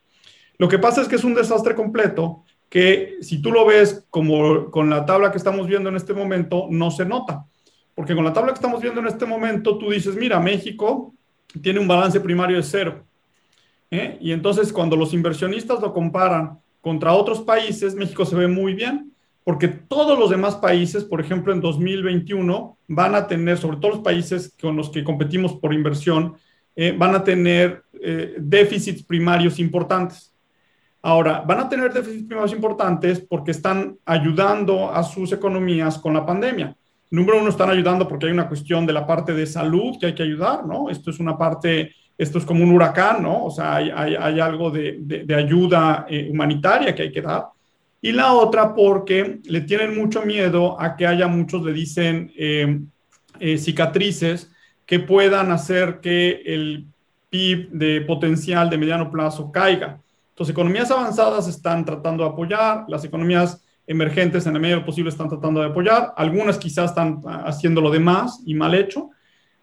Lo que pasa es que es un desastre completo que si tú lo ves como con la tabla que estamos viendo en este momento, no se nota. Porque con la tabla que estamos viendo en este momento, tú dices, mira, México tiene un balance primario de cero. ¿eh? Y entonces cuando los inversionistas lo comparan contra otros países, México se ve muy bien, porque todos los demás países, por ejemplo, en 2021, van a tener, sobre todo los países con los que competimos por inversión, eh, van a tener eh, déficits primarios importantes. Ahora, van a tener déficits primarios importantes porque están ayudando a sus economías con la pandemia. Número uno, están ayudando porque hay una cuestión de la parte de salud que hay que ayudar, ¿no? Esto es una parte esto es como un huracán, ¿no? O sea, hay, algo de, de, ayuda eh, humanitaria que hay que dar. Y la otra porque le tienen mucho miedo a que haya muchos, le dicen, eh, eh, cicatrices que puedan hacer que el PIB de potencial de mediano plazo caiga. Entonces, economías avanzadas están tratando de apoyar, las economías emergentes en la medida de lo posible están tratando de apoyar, algunas quizás están haciendo lo demás y mal hecho,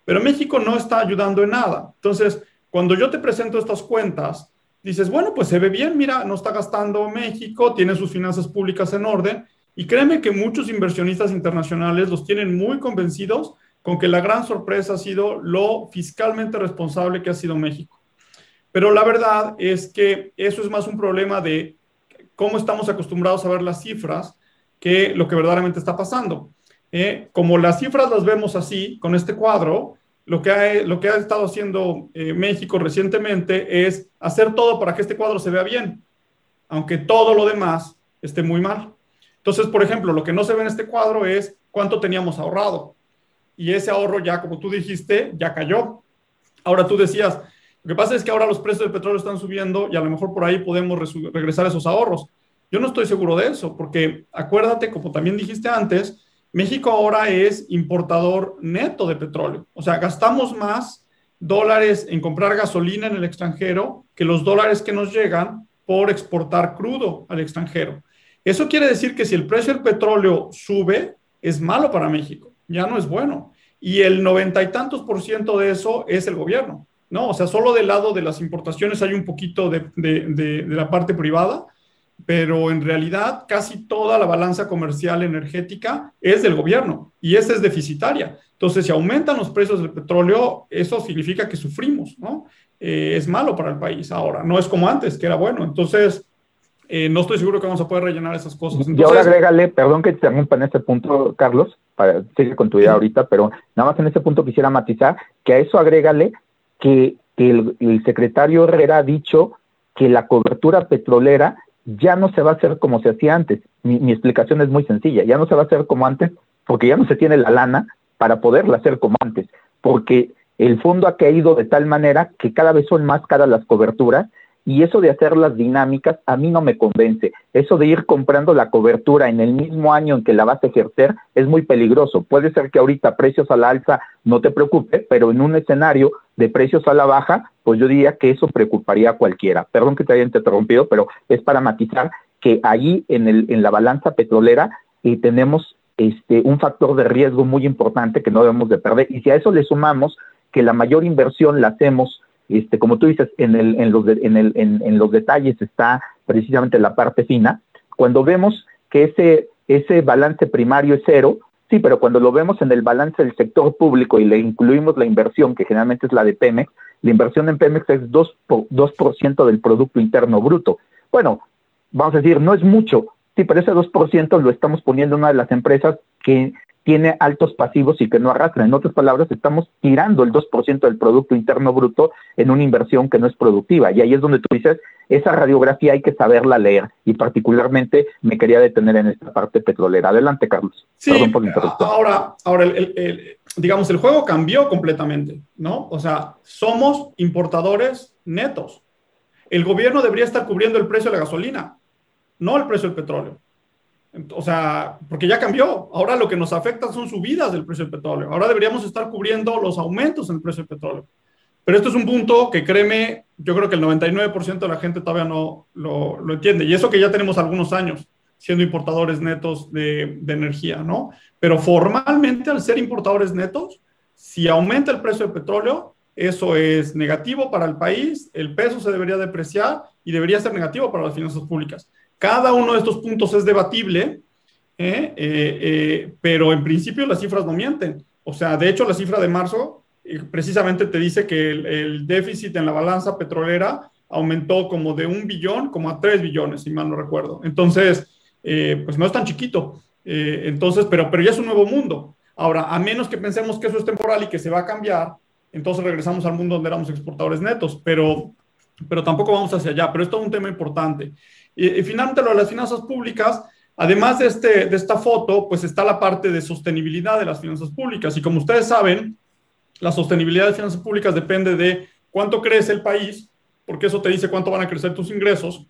pero México no está ayudando en nada. Entonces, cuando yo te presento estas cuentas, dices, bueno, pues se ve bien, mira, no está gastando México, tiene sus finanzas públicas en orden. Y créeme que muchos inversionistas internacionales los tienen muy convencidos con que la gran sorpresa ha sido lo fiscalmente responsable que ha sido México. Pero la verdad es que eso es más un problema de cómo estamos acostumbrados a ver las cifras que lo que verdaderamente está pasando. Eh, como las cifras las vemos así, con este cuadro, lo que ha, estado haciendo eh, México recientemente es hacer todo para que este cuadro se vea bien, aunque todo lo demás esté muy mal. Entonces, por ejemplo, lo que no se ve en este cuadro es cuánto teníamos ahorrado. Y ese ahorro ya, como tú dijiste, ya cayó. Ahora tú decías, lo que pasa es que ahora los precios del petróleo están subiendo y a lo mejor por ahí podemos regresar esos ahorros. Yo no estoy seguro de eso, porque acuérdate, como también dijiste antes, México ahora es importador neto de petróleo. O sea, gastamos más dólares en comprar gasolina en el extranjero que los dólares que nos llegan por exportar crudo al extranjero. Eso quiere decir que si el precio del petróleo sube, es malo para México, ya no es bueno. Y el noventa y tantos por ciento de eso es el gobierno, ¿no? O sea, solo del lado de las importaciones hay un poquito de, de la parte privada, pero en realidad casi toda la balanza comercial energética es del gobierno y esa es deficitaria. Entonces, si aumentan los precios del petróleo, eso significa que sufrimos, ¿no? Eh, es malo para el país ahora, no es como antes, que era bueno. Entonces, eh, no estoy seguro que vamos a poder rellenar esas cosas. y ahora agrégale, perdón que te interrumpa en este punto, Carlos, para seguir con tu idea ahorita, pero nada más en ese punto quisiera matizar que a eso agrégale que, el, el secretario Herrera ha dicho que la cobertura petrolera ya no se va a hacer como se hacía antes. Mi, explicación es muy sencilla, ya no se va a hacer como antes porque ya no se tiene la lana para poderla hacer como antes, porque el fondo ha caído de tal manera que cada vez son más caras las coberturas y eso de hacer las dinámicas a mí no me convence. Eso de ir comprando la cobertura en el mismo año en que la vas a ejercer es muy peligroso. Puede ser que ahorita precios a la alza no te preocupe, pero en un escenario de precios a la baja, pues yo diría que eso preocuparía a cualquiera. Perdón que te haya interrumpido, pero es para matizar que ahí en, el, en la balanza petrolera eh, tenemos este, un factor de riesgo muy importante que no debemos de perder. Y si a eso le sumamos que la mayor inversión la hacemos este, como tú dices, en, el, en, los en, el, en, los detalles está precisamente la parte fina. Cuando vemos que ese, ese balance primario es cero, sí, pero cuando lo vemos en el balance del sector público y le incluimos la inversión, que generalmente es la de Pemex, la inversión en Pemex es 2%, 2 del Producto Interno Bruto. Bueno, vamos a decir, no es mucho, sí, pero ese 2% lo estamos poniendo en una de las empresas que tiene altos pasivos y que no arrastra. En otras palabras, estamos tirando el 2% del Producto Interno Bruto en una inversión que no es productiva. Y ahí es donde tú dices, esa radiografía hay que saberla leer. Y particularmente me quería detener en esta parte petrolera. Adelante, Carlos. Sí, Perdón por ahora, ahora el, digamos, el juego cambió completamente, ¿no? O sea, somos importadores netos. El gobierno debería estar cubriendo el precio de la gasolina, no el precio del petróleo. O sea, porque ya cambió. Ahora lo que nos afecta son subidas del precio del petróleo. Ahora deberíamos estar cubriendo los aumentos en el precio del petróleo. Pero esto es un punto que créeme, yo creo que el 99% de la gente todavía no lo, lo, entiende. Y eso que ya tenemos algunos años siendo importadores netos de, de, energía, ¿no? Pero formalmente al ser importadores netos, si aumenta el precio del petróleo, eso es negativo para el país, el peso se debería depreciar y debería ser negativo para las finanzas públicas. Cada uno de estos puntos es debatible, ¿eh? Eh, eh, pero en principio las cifras no mienten. O sea, de hecho, la cifra de marzo precisamente te dice que el, déficit en la balanza petrolera aumentó como de un billón como a tres billones, si mal no recuerdo. Entonces, pues no es tan chiquito. entonces, pero, pero ya es un nuevo mundo. Ahora, a menos que pensemos que eso es temporal y que se va a cambiar, entonces regresamos al mundo donde éramos exportadores netos, pero, pero tampoco vamos hacia allá. Pero esto es un tema importante. Y, finalmente lo de las finanzas públicas, además de, este, de esta foto, pues está la parte de sostenibilidad de las finanzas públicas. Y como ustedes saben, la sostenibilidad de finanzas públicas depende de cuánto crece el país, porque eso te dice cuánto van a crecer tus ingresos,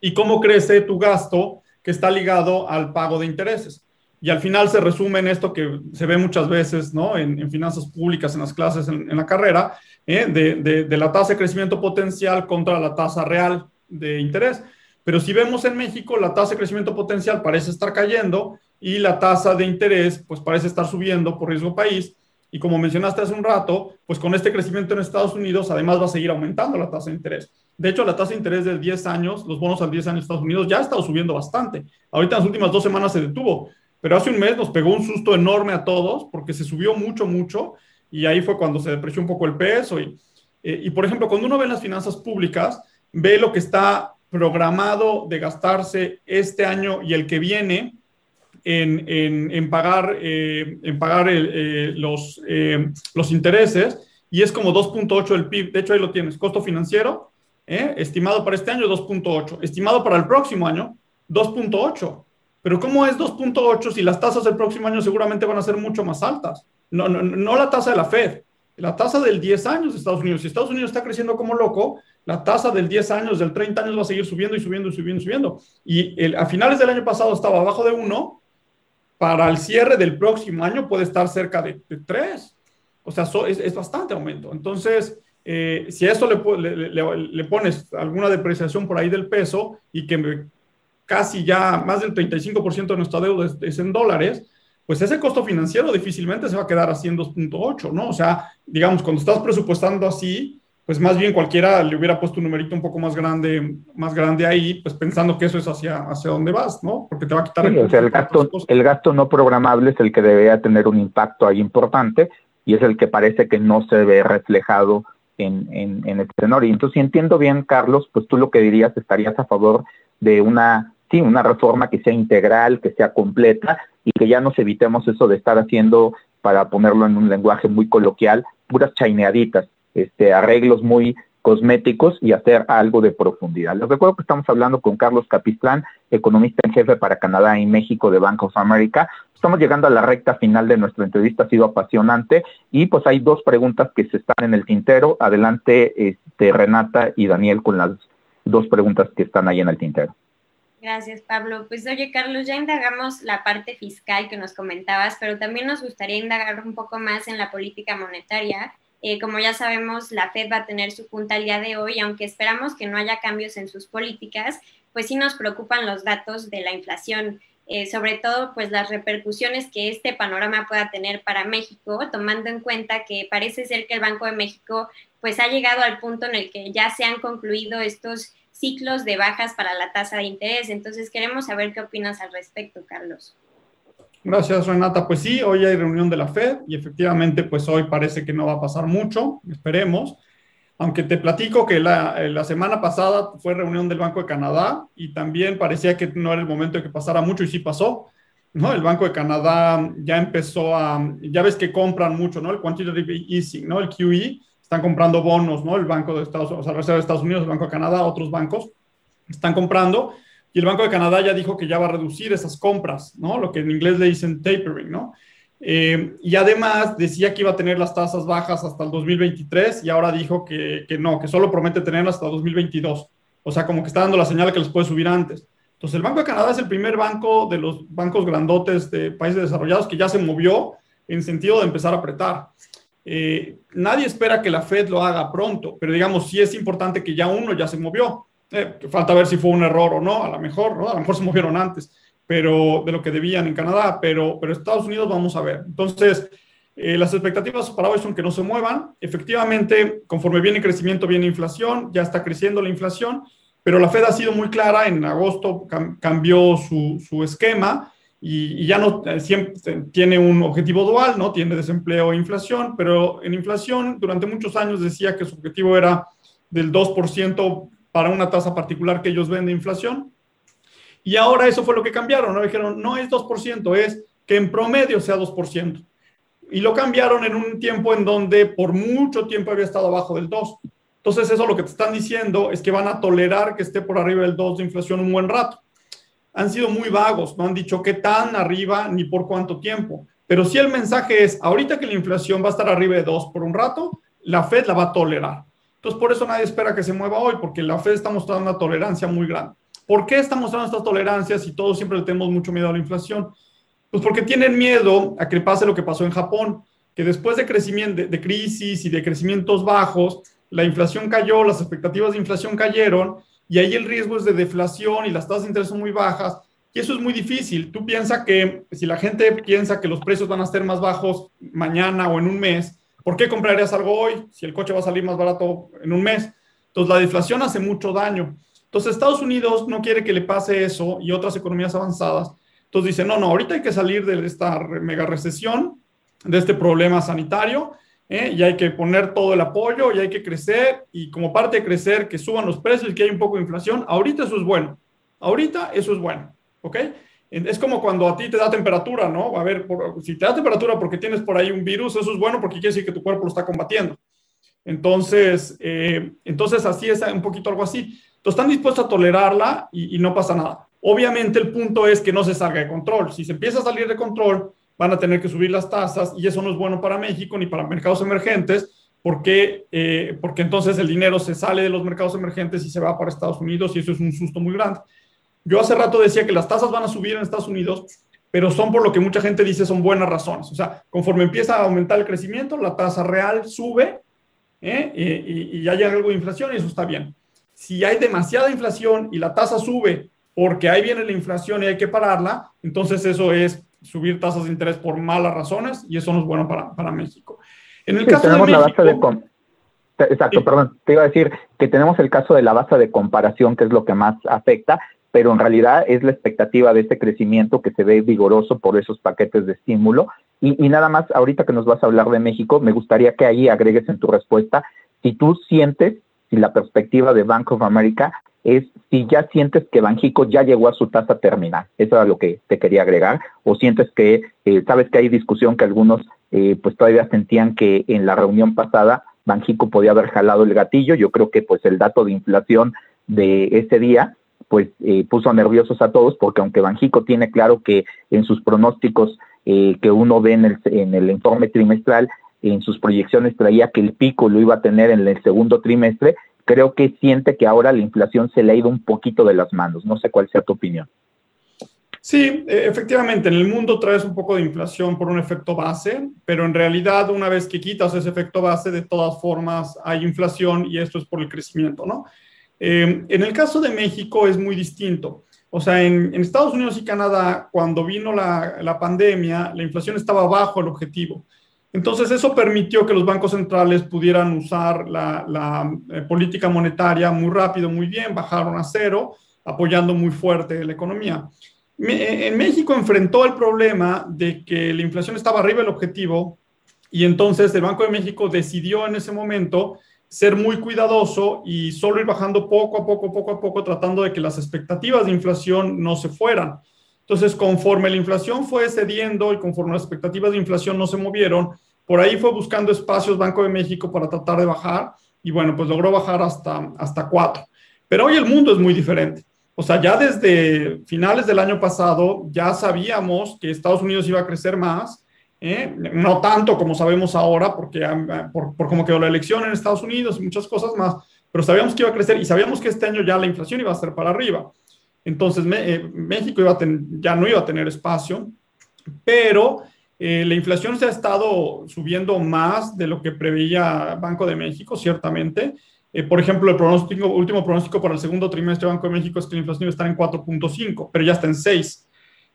y cómo crece tu gasto, que está ligado al pago de intereses. Y al final se resume en esto que se ve muchas veces ¿no? en, finanzas públicas, en las clases, en, la carrera, ¿eh? de, de, de, la tasa de crecimiento potencial contra la tasa real de interés. Pero si vemos en México, la tasa de crecimiento potencial parece estar cayendo y la tasa de interés pues parece estar subiendo por riesgo país. Y como mencionaste hace un rato, pues con este crecimiento en Estados Unidos, además va a seguir aumentando la tasa de interés. De hecho, la tasa de interés de 10 años, los bonos al 10 años de Estados Unidos ya ha estado subiendo bastante. Ahorita en las últimas dos semanas se detuvo, pero hace un mes nos pegó un susto enorme a todos porque se subió mucho, mucho y ahí fue cuando se depreció un poco el peso. Y, eh, y por ejemplo, cuando uno ve las finanzas públicas, ve lo que está programado de gastarse este año y el que viene en, pagar, en pagar eh, eh, los, eh, los intereses y es como 2.8 del PIB. De hecho, ahí lo tienes. Costo financiero, estimado para este año 2.8. Estimado para el próximo año 2.8. Pero ¿cómo es 2.8 si las tasas del próximo año seguramente van a ser mucho más altas? No, no, no la tasa de la Fed, la tasa del 10 años de Estados Unidos. Si Estados Unidos está creciendo como loco, la tasa del 10 años, del 30 años va a seguir subiendo y subiendo y subiendo y subiendo. Y a finales del año pasado estaba abajo de 1, para el cierre del próximo año puede estar cerca de, 3. O sea, es, bastante aumento. Entonces, eh, si a eso le, le, pones alguna depreciación por ahí del peso y que casi ya más del 35% de nuestra deuda es, en dólares, pues ese costo financiero difícilmente se va a quedar así en 2.8, ¿no? O sea, digamos, cuando estás presupuestando así, pues más bien cualquiera le hubiera puesto un numerito un poco más grande, más grande ahí, pues pensando que eso es hacia, hacia dónde vas, ¿no? Porque te va a quitar... el, gasto, el gasto no programable es el que debería tener un impacto ahí importante y es el que parece que no se ve reflejado en, en, en el tenor. Y entonces, si entiendo bien, Carlos, pues tú lo que dirías, estarías a favor de una, sí, una reforma que sea integral, que sea completa y que ya nos evitemos eso de estar haciendo, para ponerlo en un lenguaje muy coloquial, puras chaineaditas este, arreglos muy cosméticos y hacer algo de profundidad. Les recuerdo que estamos hablando con Carlos Capistrán, economista en jefe para Canadá y México de Bank of America. Estamos llegando a la recta final de nuestra entrevista, ha sido apasionante y pues hay dos preguntas que se están en el tintero. Adelante, este, Renata y Daniel con las dos preguntas que están ahí en el tintero. Gracias, Pablo. Pues oye, Carlos, ya indagamos la parte fiscal que nos comentabas, pero también nos gustaría indagar un poco más en la política monetaria eh, como ya sabemos, la Fed va a tener su junta el día de hoy, aunque esperamos que no haya cambios en sus políticas, pues sí nos preocupan los datos de la inflación, eh, sobre todo pues las repercusiones que este panorama pueda tener para México, tomando en cuenta que parece ser que el Banco de México pues ha llegado al punto en el que ya se han concluido estos ciclos de bajas para la tasa de interés. Entonces queremos saber qué opinas al respecto, Carlos. Gracias, Renata. Pues sí, hoy hay reunión de la Fed y efectivamente, pues hoy parece que no va a pasar mucho, esperemos. Aunque te platico que la, la, semana pasada fue reunión del Banco de Canadá y también parecía que no era el momento de que pasara mucho y sí pasó. ¿no? El Banco de Canadá ya empezó a, ya ves que compran mucho, ¿no? El Quantitative Easing, ¿no? El QE, están comprando bonos, ¿no? El Banco de Estados Unidos, o sea, Reserva de Estados Unidos, el Banco de Canadá, otros bancos están comprando y el Banco de Canadá ya dijo que ya va a reducir esas compras, ¿no? Lo que en inglés le dicen tapering, ¿no? Eh, y además decía que iba a tener las tasas bajas hasta el 2023 y ahora dijo que, que no, que solo promete tenerlas hasta 2022. O sea, como que está dando la señal de que les puede subir antes. Entonces, el Banco de Canadá es el primer banco de los bancos grandotes de países desarrollados que ya se movió en sentido de empezar a apretar. Eh, nadie espera que la Fed lo haga pronto, pero digamos, sí es importante que ya uno ya se movió. Eh, falta ver si fue un error o no, a lo mejor. A lo mejor se movieron antes, pero de lo que debían en Canadá, pero, pero Estados Unidos vamos a ver. Entonces, eh, las expectativas para hoy son que no se muevan. Efectivamente, conforme viene crecimiento, viene inflación, ya está creciendo la inflación, pero la Fed ha sido muy clara, en agosto cambió su, su esquema y, ya no eh, tiene un objetivo dual, ¿no? Tiene desempleo e inflación, pero en inflación durante muchos años decía que su objetivo era del 2% para una tasa particular que ellos ven de inflación. Y ahora eso fue lo que cambiaron, ¿no? Dijeron, no es 2%, es que en promedio sea 2%. Y lo cambiaron en un tiempo en donde por mucho tiempo había estado abajo del 2. Entonces eso lo que te están diciendo es que van a tolerar que esté por arriba del 2 de inflación un buen rato. Han sido muy vagos, no han dicho qué tan arriba ni por cuánto tiempo. Pero si el mensaje es, ahorita que la inflación va a estar arriba de 2 por un rato, la Fed la va a tolerar. Entonces, por eso nadie espera que se mueva hoy, porque la Fed está mostrando una tolerancia muy grande. ¿Por qué está mostrando estas tolerancias si todos siempre le tenemos mucho miedo a la inflación? Pues porque tienen miedo a que pase lo que pasó en Japón, que después de crecimiento, de, crisis y de crecimientos bajos, la inflación cayó, las expectativas de inflación cayeron, y ahí el riesgo es de deflación y las tasas de interés son muy bajas, y eso es muy difícil. Tú piensas que si la gente piensa que los precios van a ser más bajos mañana o en un mes, ¿Por qué comprarías algo hoy si el coche va a salir más barato en un mes? Entonces, la deflación hace mucho daño. Entonces, Estados Unidos no quiere que le pase eso y otras economías avanzadas. Entonces, dice, no, no, ahorita hay que salir de esta mega recesión, de este problema sanitario, ¿eh? y hay que poner todo el apoyo y hay que crecer y como parte de crecer, que suban los precios y que hay un poco de inflación. Ahorita eso es bueno. Ahorita eso es bueno. ¿Ok? Es como cuando a ti te da temperatura, ¿no? A ver, si te da temperatura porque tienes por ahí un virus, eso es bueno porque quiere decir que tu cuerpo lo está combatiendo. Entonces, eh, entonces así es un poquito algo así. Entonces están dispuestos a tolerarla y, no pasa nada. Obviamente el punto es que no se salga de control. Si se empieza a salir de control, van a tener que subir las tasas y eso no es bueno para México ni para mercados emergentes porque, eh, porque entonces el dinero se sale de los mercados emergentes y se va para Estados Unidos y eso es un susto muy grande. Yo hace rato decía que las tasas van a subir en Estados Unidos, pero son por lo que mucha gente dice son buenas razones. O sea, conforme empieza a aumentar el crecimiento, la tasa real sube ¿eh? y, y, hay algo de inflación y eso está bien. Si hay demasiada inflación y la tasa sube porque ahí viene la inflación y hay que pararla, entonces eso es subir tasas de interés por malas razones y eso no es bueno para, para México. En el caso de México, la base de Exacto, perdón, te iba a decir que tenemos el caso de la base de comparación, que es lo que más afecta, pero en realidad es la expectativa de este crecimiento que se ve vigoroso por esos paquetes de estímulo. Y, nada más, ahorita que nos vas a hablar de México, me gustaría que ahí agregues en tu respuesta si tú sientes, si la perspectiva de Bank of America es si ya sientes que Banjico ya llegó a su tasa terminal. Eso era lo que te quería agregar. O sientes que, eh, sabes que hay discusión que algunos eh, pues todavía sentían que en la reunión pasada Banjico podía haber jalado el gatillo. Yo creo que pues el dato de inflación de ese día pues eh, puso nerviosos a todos porque aunque Banjico tiene claro que en sus pronósticos eh, que uno ve en el, en el informe trimestral, en sus proyecciones traía que el pico lo iba a tener en el segundo trimestre, creo que siente que ahora la inflación se le ha ido un poquito de las manos. No sé cuál sea tu opinión. Sí, e, efectivamente, en el mundo traes un poco de inflación por un efecto base, pero en realidad una vez que quitas ese efecto base, de todas formas hay inflación y esto es por el crecimiento, ¿no? Eh, en el caso de México es muy distinto. O sea, en, Estados Unidos y Canadá, cuando vino la, pandemia, la inflación estaba bajo el objetivo. Entonces, eso permitió que los bancos centrales pudieran usar la, eh, política monetaria muy rápido, muy bien, bajaron a cero, apoyando muy fuerte la economía. en México enfrentó el problema de que la inflación estaba arriba del objetivo y entonces el Banco de México decidió en ese momento ser muy cuidadoso y solo ir bajando poco a poco, poco a poco, tratando de que las expectativas de inflación no se fueran. Entonces, conforme la inflación fue cediendo y conforme las expectativas de inflación no se movieron, por ahí fue buscando espacios Banco de México para tratar de bajar y bueno, pues logró bajar hasta, hasta cuatro. Pero hoy el mundo es muy diferente. O sea, ya desde finales del año pasado ya sabíamos que Estados Unidos iba a crecer más, ¿eh? no tanto como sabemos ahora, porque ah, por, por cómo quedó la elección en Estados Unidos y muchas cosas más, pero sabíamos que iba a crecer y sabíamos que este año ya la inflación iba a ser para arriba. Entonces eh, México iba ya no iba a tener espacio, pero eh, la inflación se ha estado subiendo más de lo que preveía Banco de México, ciertamente. por ejemplo, el pronóstico, último pronóstico para el segundo trimestre de Banco de México es que la inflación iba a estar en 4.5, pero ya está en 6.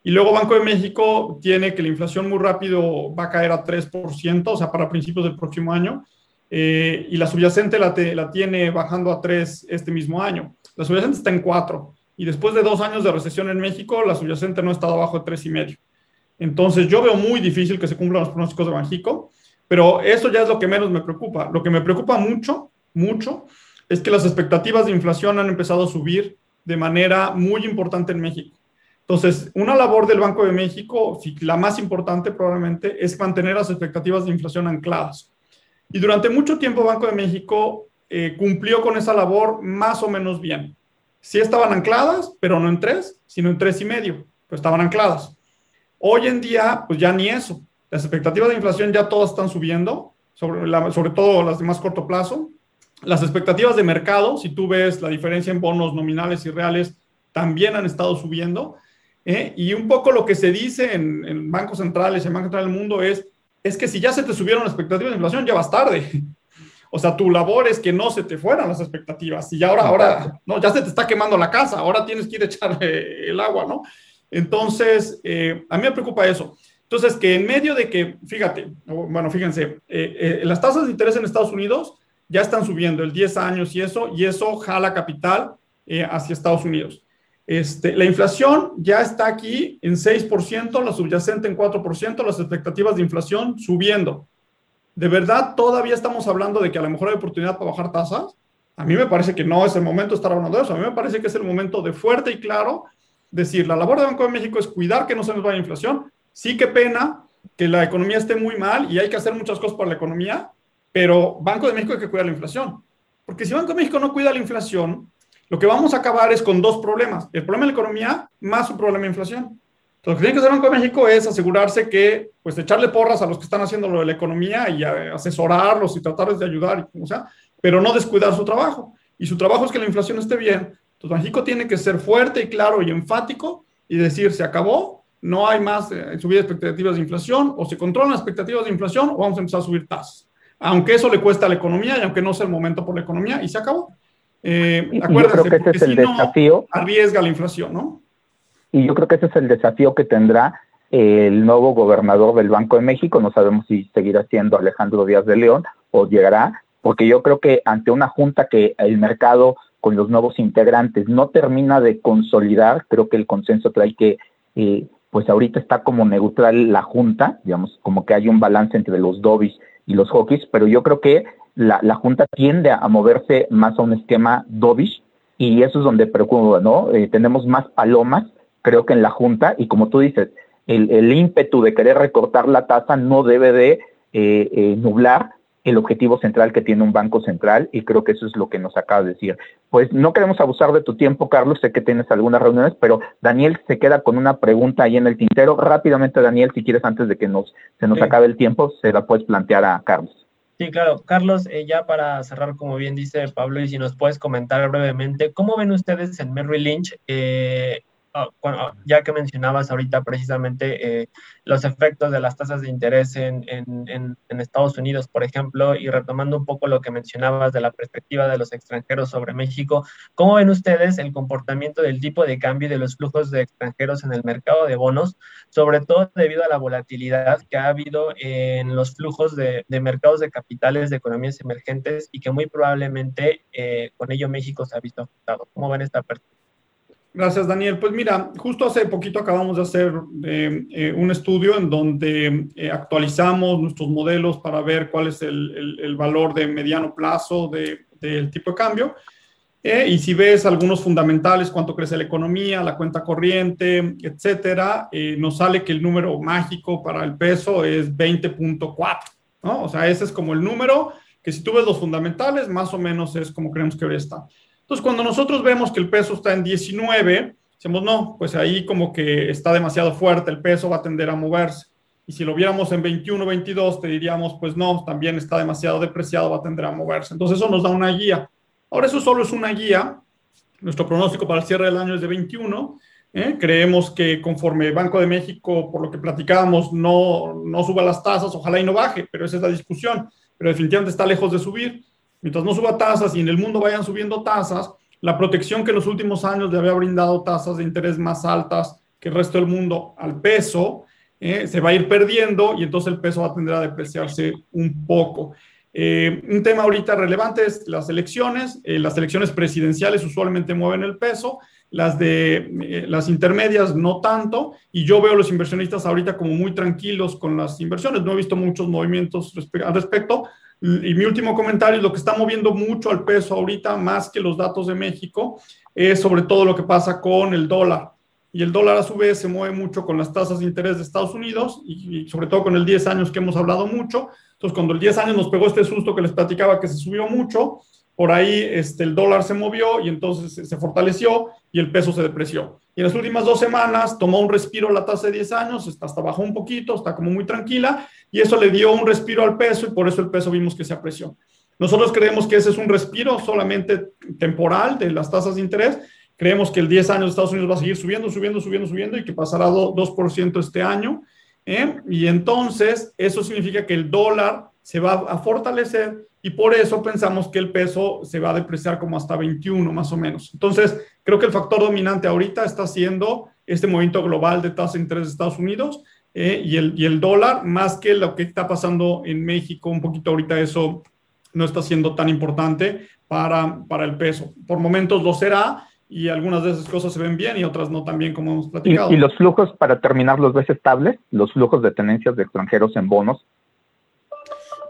Y luego Banco de México tiene que la inflación muy rápido va a caer a 3%, o sea, para principios del próximo año. Eh, y la subyacente la, tiene bajando a 3 este mismo año. La subyacente está en 4. Y después de dos años de recesión en México, la subyacente no ha estado abajo de 3,5. Entonces, yo veo muy difícil que se cumplan los pronósticos de Banjico, pero eso ya es lo que menos me preocupa. Lo que me preocupa mucho, mucho, es que las expectativas de inflación han empezado a subir de manera muy importante en México. Entonces, una labor del Banco de México, la más importante probablemente, es mantener las expectativas de inflación ancladas. Y durante mucho tiempo Banco de México eh, cumplió con esa labor más o menos bien. Sí estaban ancladas, pero no en tres, sino en tres y medio, pero estaban ancladas. Hoy en día, pues ya ni eso. Las expectativas de inflación ya todas están subiendo, sobre, sobre todo las de más corto plazo. Las expectativas de mercado, si tú ves la diferencia en bonos nominales y reales, también han estado subiendo. ¿Eh? Y un poco lo que se dice en, bancos centrales, en Banco Central del Mundo, es, es que si ya se te subieron las expectativas de inflación, ya vas tarde. *laughs* O sea, tu labor es que no se te fueran las expectativas. Y ya ahora, ahora, no, ya se te está quemando la casa, ahora tienes que ir a echarle el agua, ¿no? Entonces, eh, a mí me preocupa eso. Entonces, que en medio de que, fíjate, bueno, fíjense, eh, las tasas de interés en Estados Unidos ya están subiendo el 10 años y eso, y eso jala capital hacia Estados Unidos. Este, la inflación ya está aquí en 6%, la subyacente en 4%, las expectativas de inflación subiendo. ¿De verdad todavía estamos hablando de que a lo mejor hay oportunidad para bajar tasas? A mí me parece que no es el momento de estar hablando de eso. A mí me parece que es el momento de fuerte y claro decir, la labor de Banco de México es cuidar que no se nos vaya la inflación. Sí, qué pena que la economía esté muy mal y hay que hacer muchas cosas para la economía, pero Banco de México hay que cuidar la inflación. Porque si Banco de México no cuida la inflación, lo que vamos a acabar es con dos problemas. El problema de la economía más un problema de inflación. Entonces, lo que tiene que hacer el Banco de México es asegurarse que, pues, echarle porras a los que están haciendo lo de la economía y asesorarlos y tratarles de ayudar y como sea, pero no descuidar su trabajo. Y su trabajo es que la inflación esté bien. Entonces, México tiene que ser fuerte y claro y enfático y decir, se acabó, no hay más eh, subida de expectativas de inflación, o se controlan las expectativas de inflación o vamos a empezar a subir tasas. Aunque eso le cuesta a la economía y aunque no sea el momento por la economía, y se acabó. Eh, yo creo que ese es el desafío. arriesga la inflación, ¿no? Y yo creo que ese es el desafío que tendrá el nuevo gobernador del Banco de México. No sabemos si seguirá siendo Alejandro Díaz de León o llegará, porque yo creo que ante una junta que el mercado con los nuevos integrantes no termina de consolidar, creo que el consenso trae que, eh, pues ahorita está como neutral la junta, digamos, como que hay un balance entre los Dobis y los Hawkins, pero yo creo que la, la Junta tiende a, moverse más a un esquema dovish y eso es donde preocupa, ¿no? Eh, tenemos más palomas, creo que en la Junta, y como tú dices, el, el ímpetu de querer recortar la tasa no debe de eh, eh, nublar el objetivo central que tiene un banco central y creo que eso es lo que nos acaba de decir. Pues no queremos abusar de tu tiempo, Carlos, sé que tienes algunas reuniones, pero Daniel se queda con una pregunta ahí en el tintero. Rápidamente, Daniel, si quieres, antes de que nos, se nos acabe el tiempo, se la puedes plantear a Carlos. Sí, claro. Carlos, eh, ya para cerrar, como bien dice Pablo, y si nos puedes comentar brevemente, ¿cómo ven ustedes en Merrill Lynch eh, Ah, ah, ya que mencionabas ahorita precisamente eh, los efectos de las tasas de interés en, en, Estados Unidos, por ejemplo, y retomando un poco lo que mencionabas de la perspectiva de los extranjeros sobre México, ¿cómo ven ustedes el comportamiento del tipo de cambio y de los flujos de extranjeros en el mercado de bonos, sobre todo debido a la volatilidad que ha habido en los flujos de, de mercados de capitales de economías emergentes y que muy probablemente eh, con ello México se ha visto afectado? ¿Cómo ven esta perspectiva? Gracias, Daniel. Pues mira, justo hace poquito acabamos de hacer eh, eh, un estudio en donde eh, actualizamos nuestros modelos para ver cuál es el, valor de mediano plazo del tipo de cambio. y si ves algunos fundamentales, cuánto crece la economía, la cuenta corriente, etcétera, nos sale que el número mágico para el peso es 20.4, ¿no? O sea, ese es como el número que si tú ves los fundamentales, más o menos es como creemos que ahora está. Entonces, cuando nosotros vemos que el peso está en 19, decimos, no, pues ahí como que está demasiado fuerte, el peso va a tender a moverse. Y si lo viéramos en 21, 22, te diríamos, pues no, también está demasiado depreciado, va a tender a moverse. Entonces, eso nos da una guía. Ahora, eso solo es una guía. Nuestro pronóstico para el cierre del año es de 21. ¿eh? Creemos que conforme Banco de México, por lo que platicábamos, no, no suba las tasas, ojalá y no baje, pero esa es la discusión. Pero definitivamente está lejos de subir mientras no suba tasas y en el mundo vayan subiendo tasas, la protección que en los últimos años le había brindado tasas de interés más altas que el resto del mundo al peso, eh, se va a ir perdiendo y entonces el peso va a tender a depreciarse un poco. Eh, un tema ahorita relevante es las elecciones. Eh, las elecciones presidenciales usualmente mueven el peso, las de las intermedias no tanto, y yo veo a los inversionistas ahorita como muy tranquilos con las inversiones. No he visto muchos movimientos al respecto, y mi último comentario, lo que está moviendo mucho al peso ahorita, más que los datos de México, es sobre todo lo que pasa con el dólar. Y el dólar a su vez se mueve mucho con las tasas de interés de Estados Unidos y, sobre todo con el 10 años que hemos hablado mucho. Entonces, cuando el 10 años nos pegó este susto que les platicaba que se subió mucho, por ahí este, el dólar se movió y entonces se fortaleció y el peso se depreció. Y en las últimas dos semanas tomó un respiro la tasa de 10 años, está hasta bajó un poquito, está como muy tranquila y eso le dio un respiro al peso y por eso el peso vimos que se apreció. Nosotros creemos que ese es un respiro solamente temporal de las tasas de interés. Creemos que el 10 años de Estados Unidos va a seguir subiendo, subiendo, subiendo, subiendo y que pasará 2% este año. ¿eh? Y entonces eso significa que el dólar se va a fortalecer y por eso pensamos que el peso se va a depreciar como hasta 21 más o menos. Entonces, creo que el factor dominante ahorita está siendo este movimiento global de tasa de interés de Estados Unidos eh, y, el, y el dólar, más que lo que está pasando en México, un poquito ahorita eso no está siendo tan importante para, para el peso. Por momentos lo será, y algunas de esas cosas se ven bien y otras no tan bien como hemos platicado. ¿Y, los flujos, para terminar, los ves estables? ¿Los flujos de tenencias de extranjeros en bonos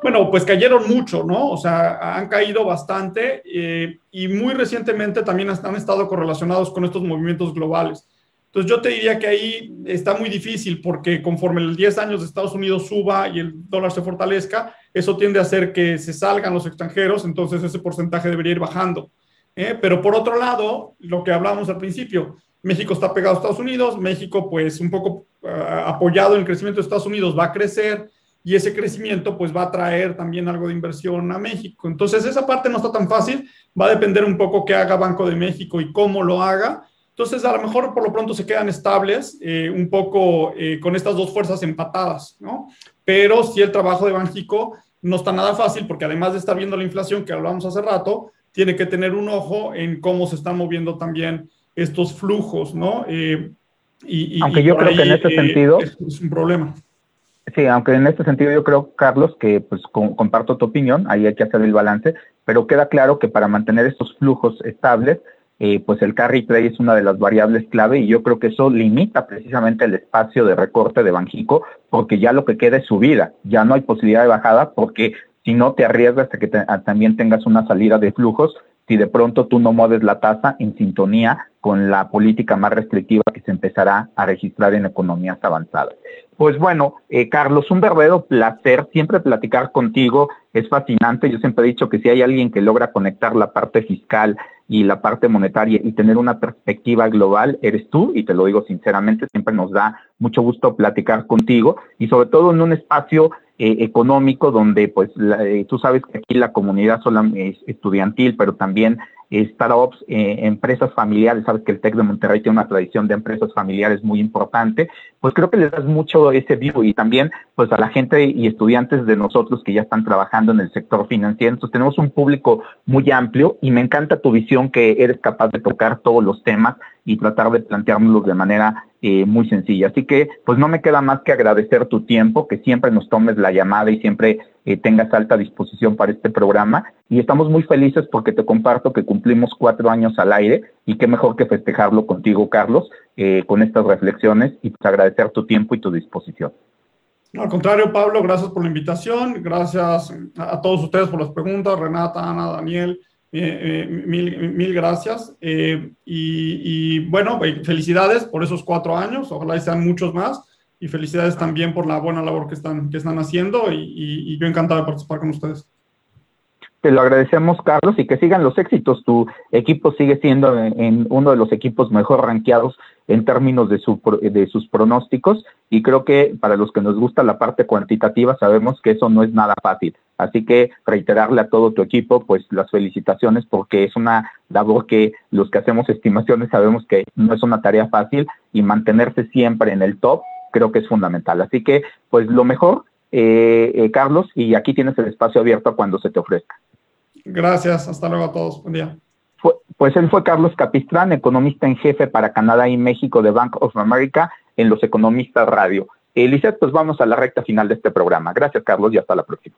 bueno, pues cayeron mucho, ¿no? O sea, han caído bastante eh, y muy recientemente también han estado correlacionados con estos movimientos globales. Entonces yo te diría que ahí está muy difícil porque conforme el 10 años de Estados Unidos suba y el dólar se fortalezca, eso tiende a hacer que se salgan los extranjeros, entonces ese porcentaje debería ir bajando. ¿eh? Pero por otro lado, lo que hablamos al principio, México está pegado a Estados Unidos, México pues un poco ah, apoyado en el crecimiento de Estados Unidos va a crecer, y ese crecimiento pues va a traer también algo de inversión a México. Entonces esa parte no está tan fácil, va a depender un poco qué haga Banco de México y cómo lo haga. Entonces a lo mejor por lo pronto se quedan estables eh, un poco eh, con estas dos fuerzas empatadas, ¿no? Pero si el trabajo de Banjico no está nada fácil porque además de estar viendo la inflación que hablamos hace rato, tiene que tener un ojo en cómo se están moviendo también estos flujos, ¿no? Eh, y, Aunque yo creo que en ese sentido es un problema. Sí, aunque en este sentido yo creo, Carlos, que pues comparto tu opinión, ahí hay que hacer el balance, pero queda claro que para mantener estos flujos estables, eh, pues el carry trade es una de las variables clave y yo creo que eso limita precisamente el espacio de recorte de Banjico, porque ya lo que queda es subida, ya no hay posibilidad de bajada, porque si no te arriesgas a que también tengas una salida de flujos si de pronto tú no mueves la tasa en sintonía con la política más restrictiva que se empezará a registrar en economías avanzadas. Pues bueno, eh, Carlos, un verdadero placer siempre platicar contigo, es fascinante, yo siempre he dicho que si hay alguien que logra conectar la parte fiscal y la parte monetaria y tener una perspectiva global, eres tú, y te lo digo sinceramente, siempre nos da mucho gusto platicar contigo y sobre todo en un espacio eh, económico donde pues eh, tú sabes que aquí la comunidad es estudiantil, pero también startups, eh, empresas familiares, sabes que el TEC de Monterrey tiene una tradición de empresas familiares muy importante, pues creo que les das mucho ese vivo y también pues a la gente y estudiantes de nosotros que ya están trabajando en el sector financiero, entonces tenemos un público muy amplio y me encanta tu visión que eres capaz de tocar todos los temas y tratar de planteárnoslos de manera eh, muy sencilla. Así que, pues no me queda más que agradecer tu tiempo, que siempre nos tomes la llamada y siempre eh, tengas alta disposición para este programa. Y estamos muy felices porque te comparto que cumplimos cuatro años al aire y qué mejor que festejarlo contigo, Carlos, eh, con estas reflexiones y pues agradecer tu tiempo y tu disposición. al contrario, Pablo, gracias por la invitación, gracias a todos ustedes por las preguntas, Renata, Ana, Daniel. Eh, eh, mil, mil, gracias. Eh, y, bueno, felicidades por esos cuatro años, ojalá sean muchos más. Y felicidades también por la buena labor que están, que están haciendo y, y yo encantado de participar con ustedes. Te lo agradecemos, Carlos, y que sigan los éxitos. Tu equipo sigue siendo en, uno de los equipos mejor rankeados en términos de, su, de sus pronósticos y creo que para los que nos gusta la parte cuantitativa sabemos que eso no es nada fácil. Así que reiterarle a todo tu equipo pues las felicitaciones porque es una labor que los que hacemos estimaciones sabemos que no es una tarea fácil y mantenerse siempre en el top creo que es fundamental. Así que pues lo mejor, eh, eh, Carlos, y aquí tienes el espacio abierto cuando se te ofrezca. Gracias, hasta luego a todos. Buen día. pues él fue Carlos Capistrán, economista en jefe para Canadá y México de Bank of America en Los Economistas Radio. Eliseth, pues vamos a la recta final de este programa. Gracias, Carlos, y hasta la próxima.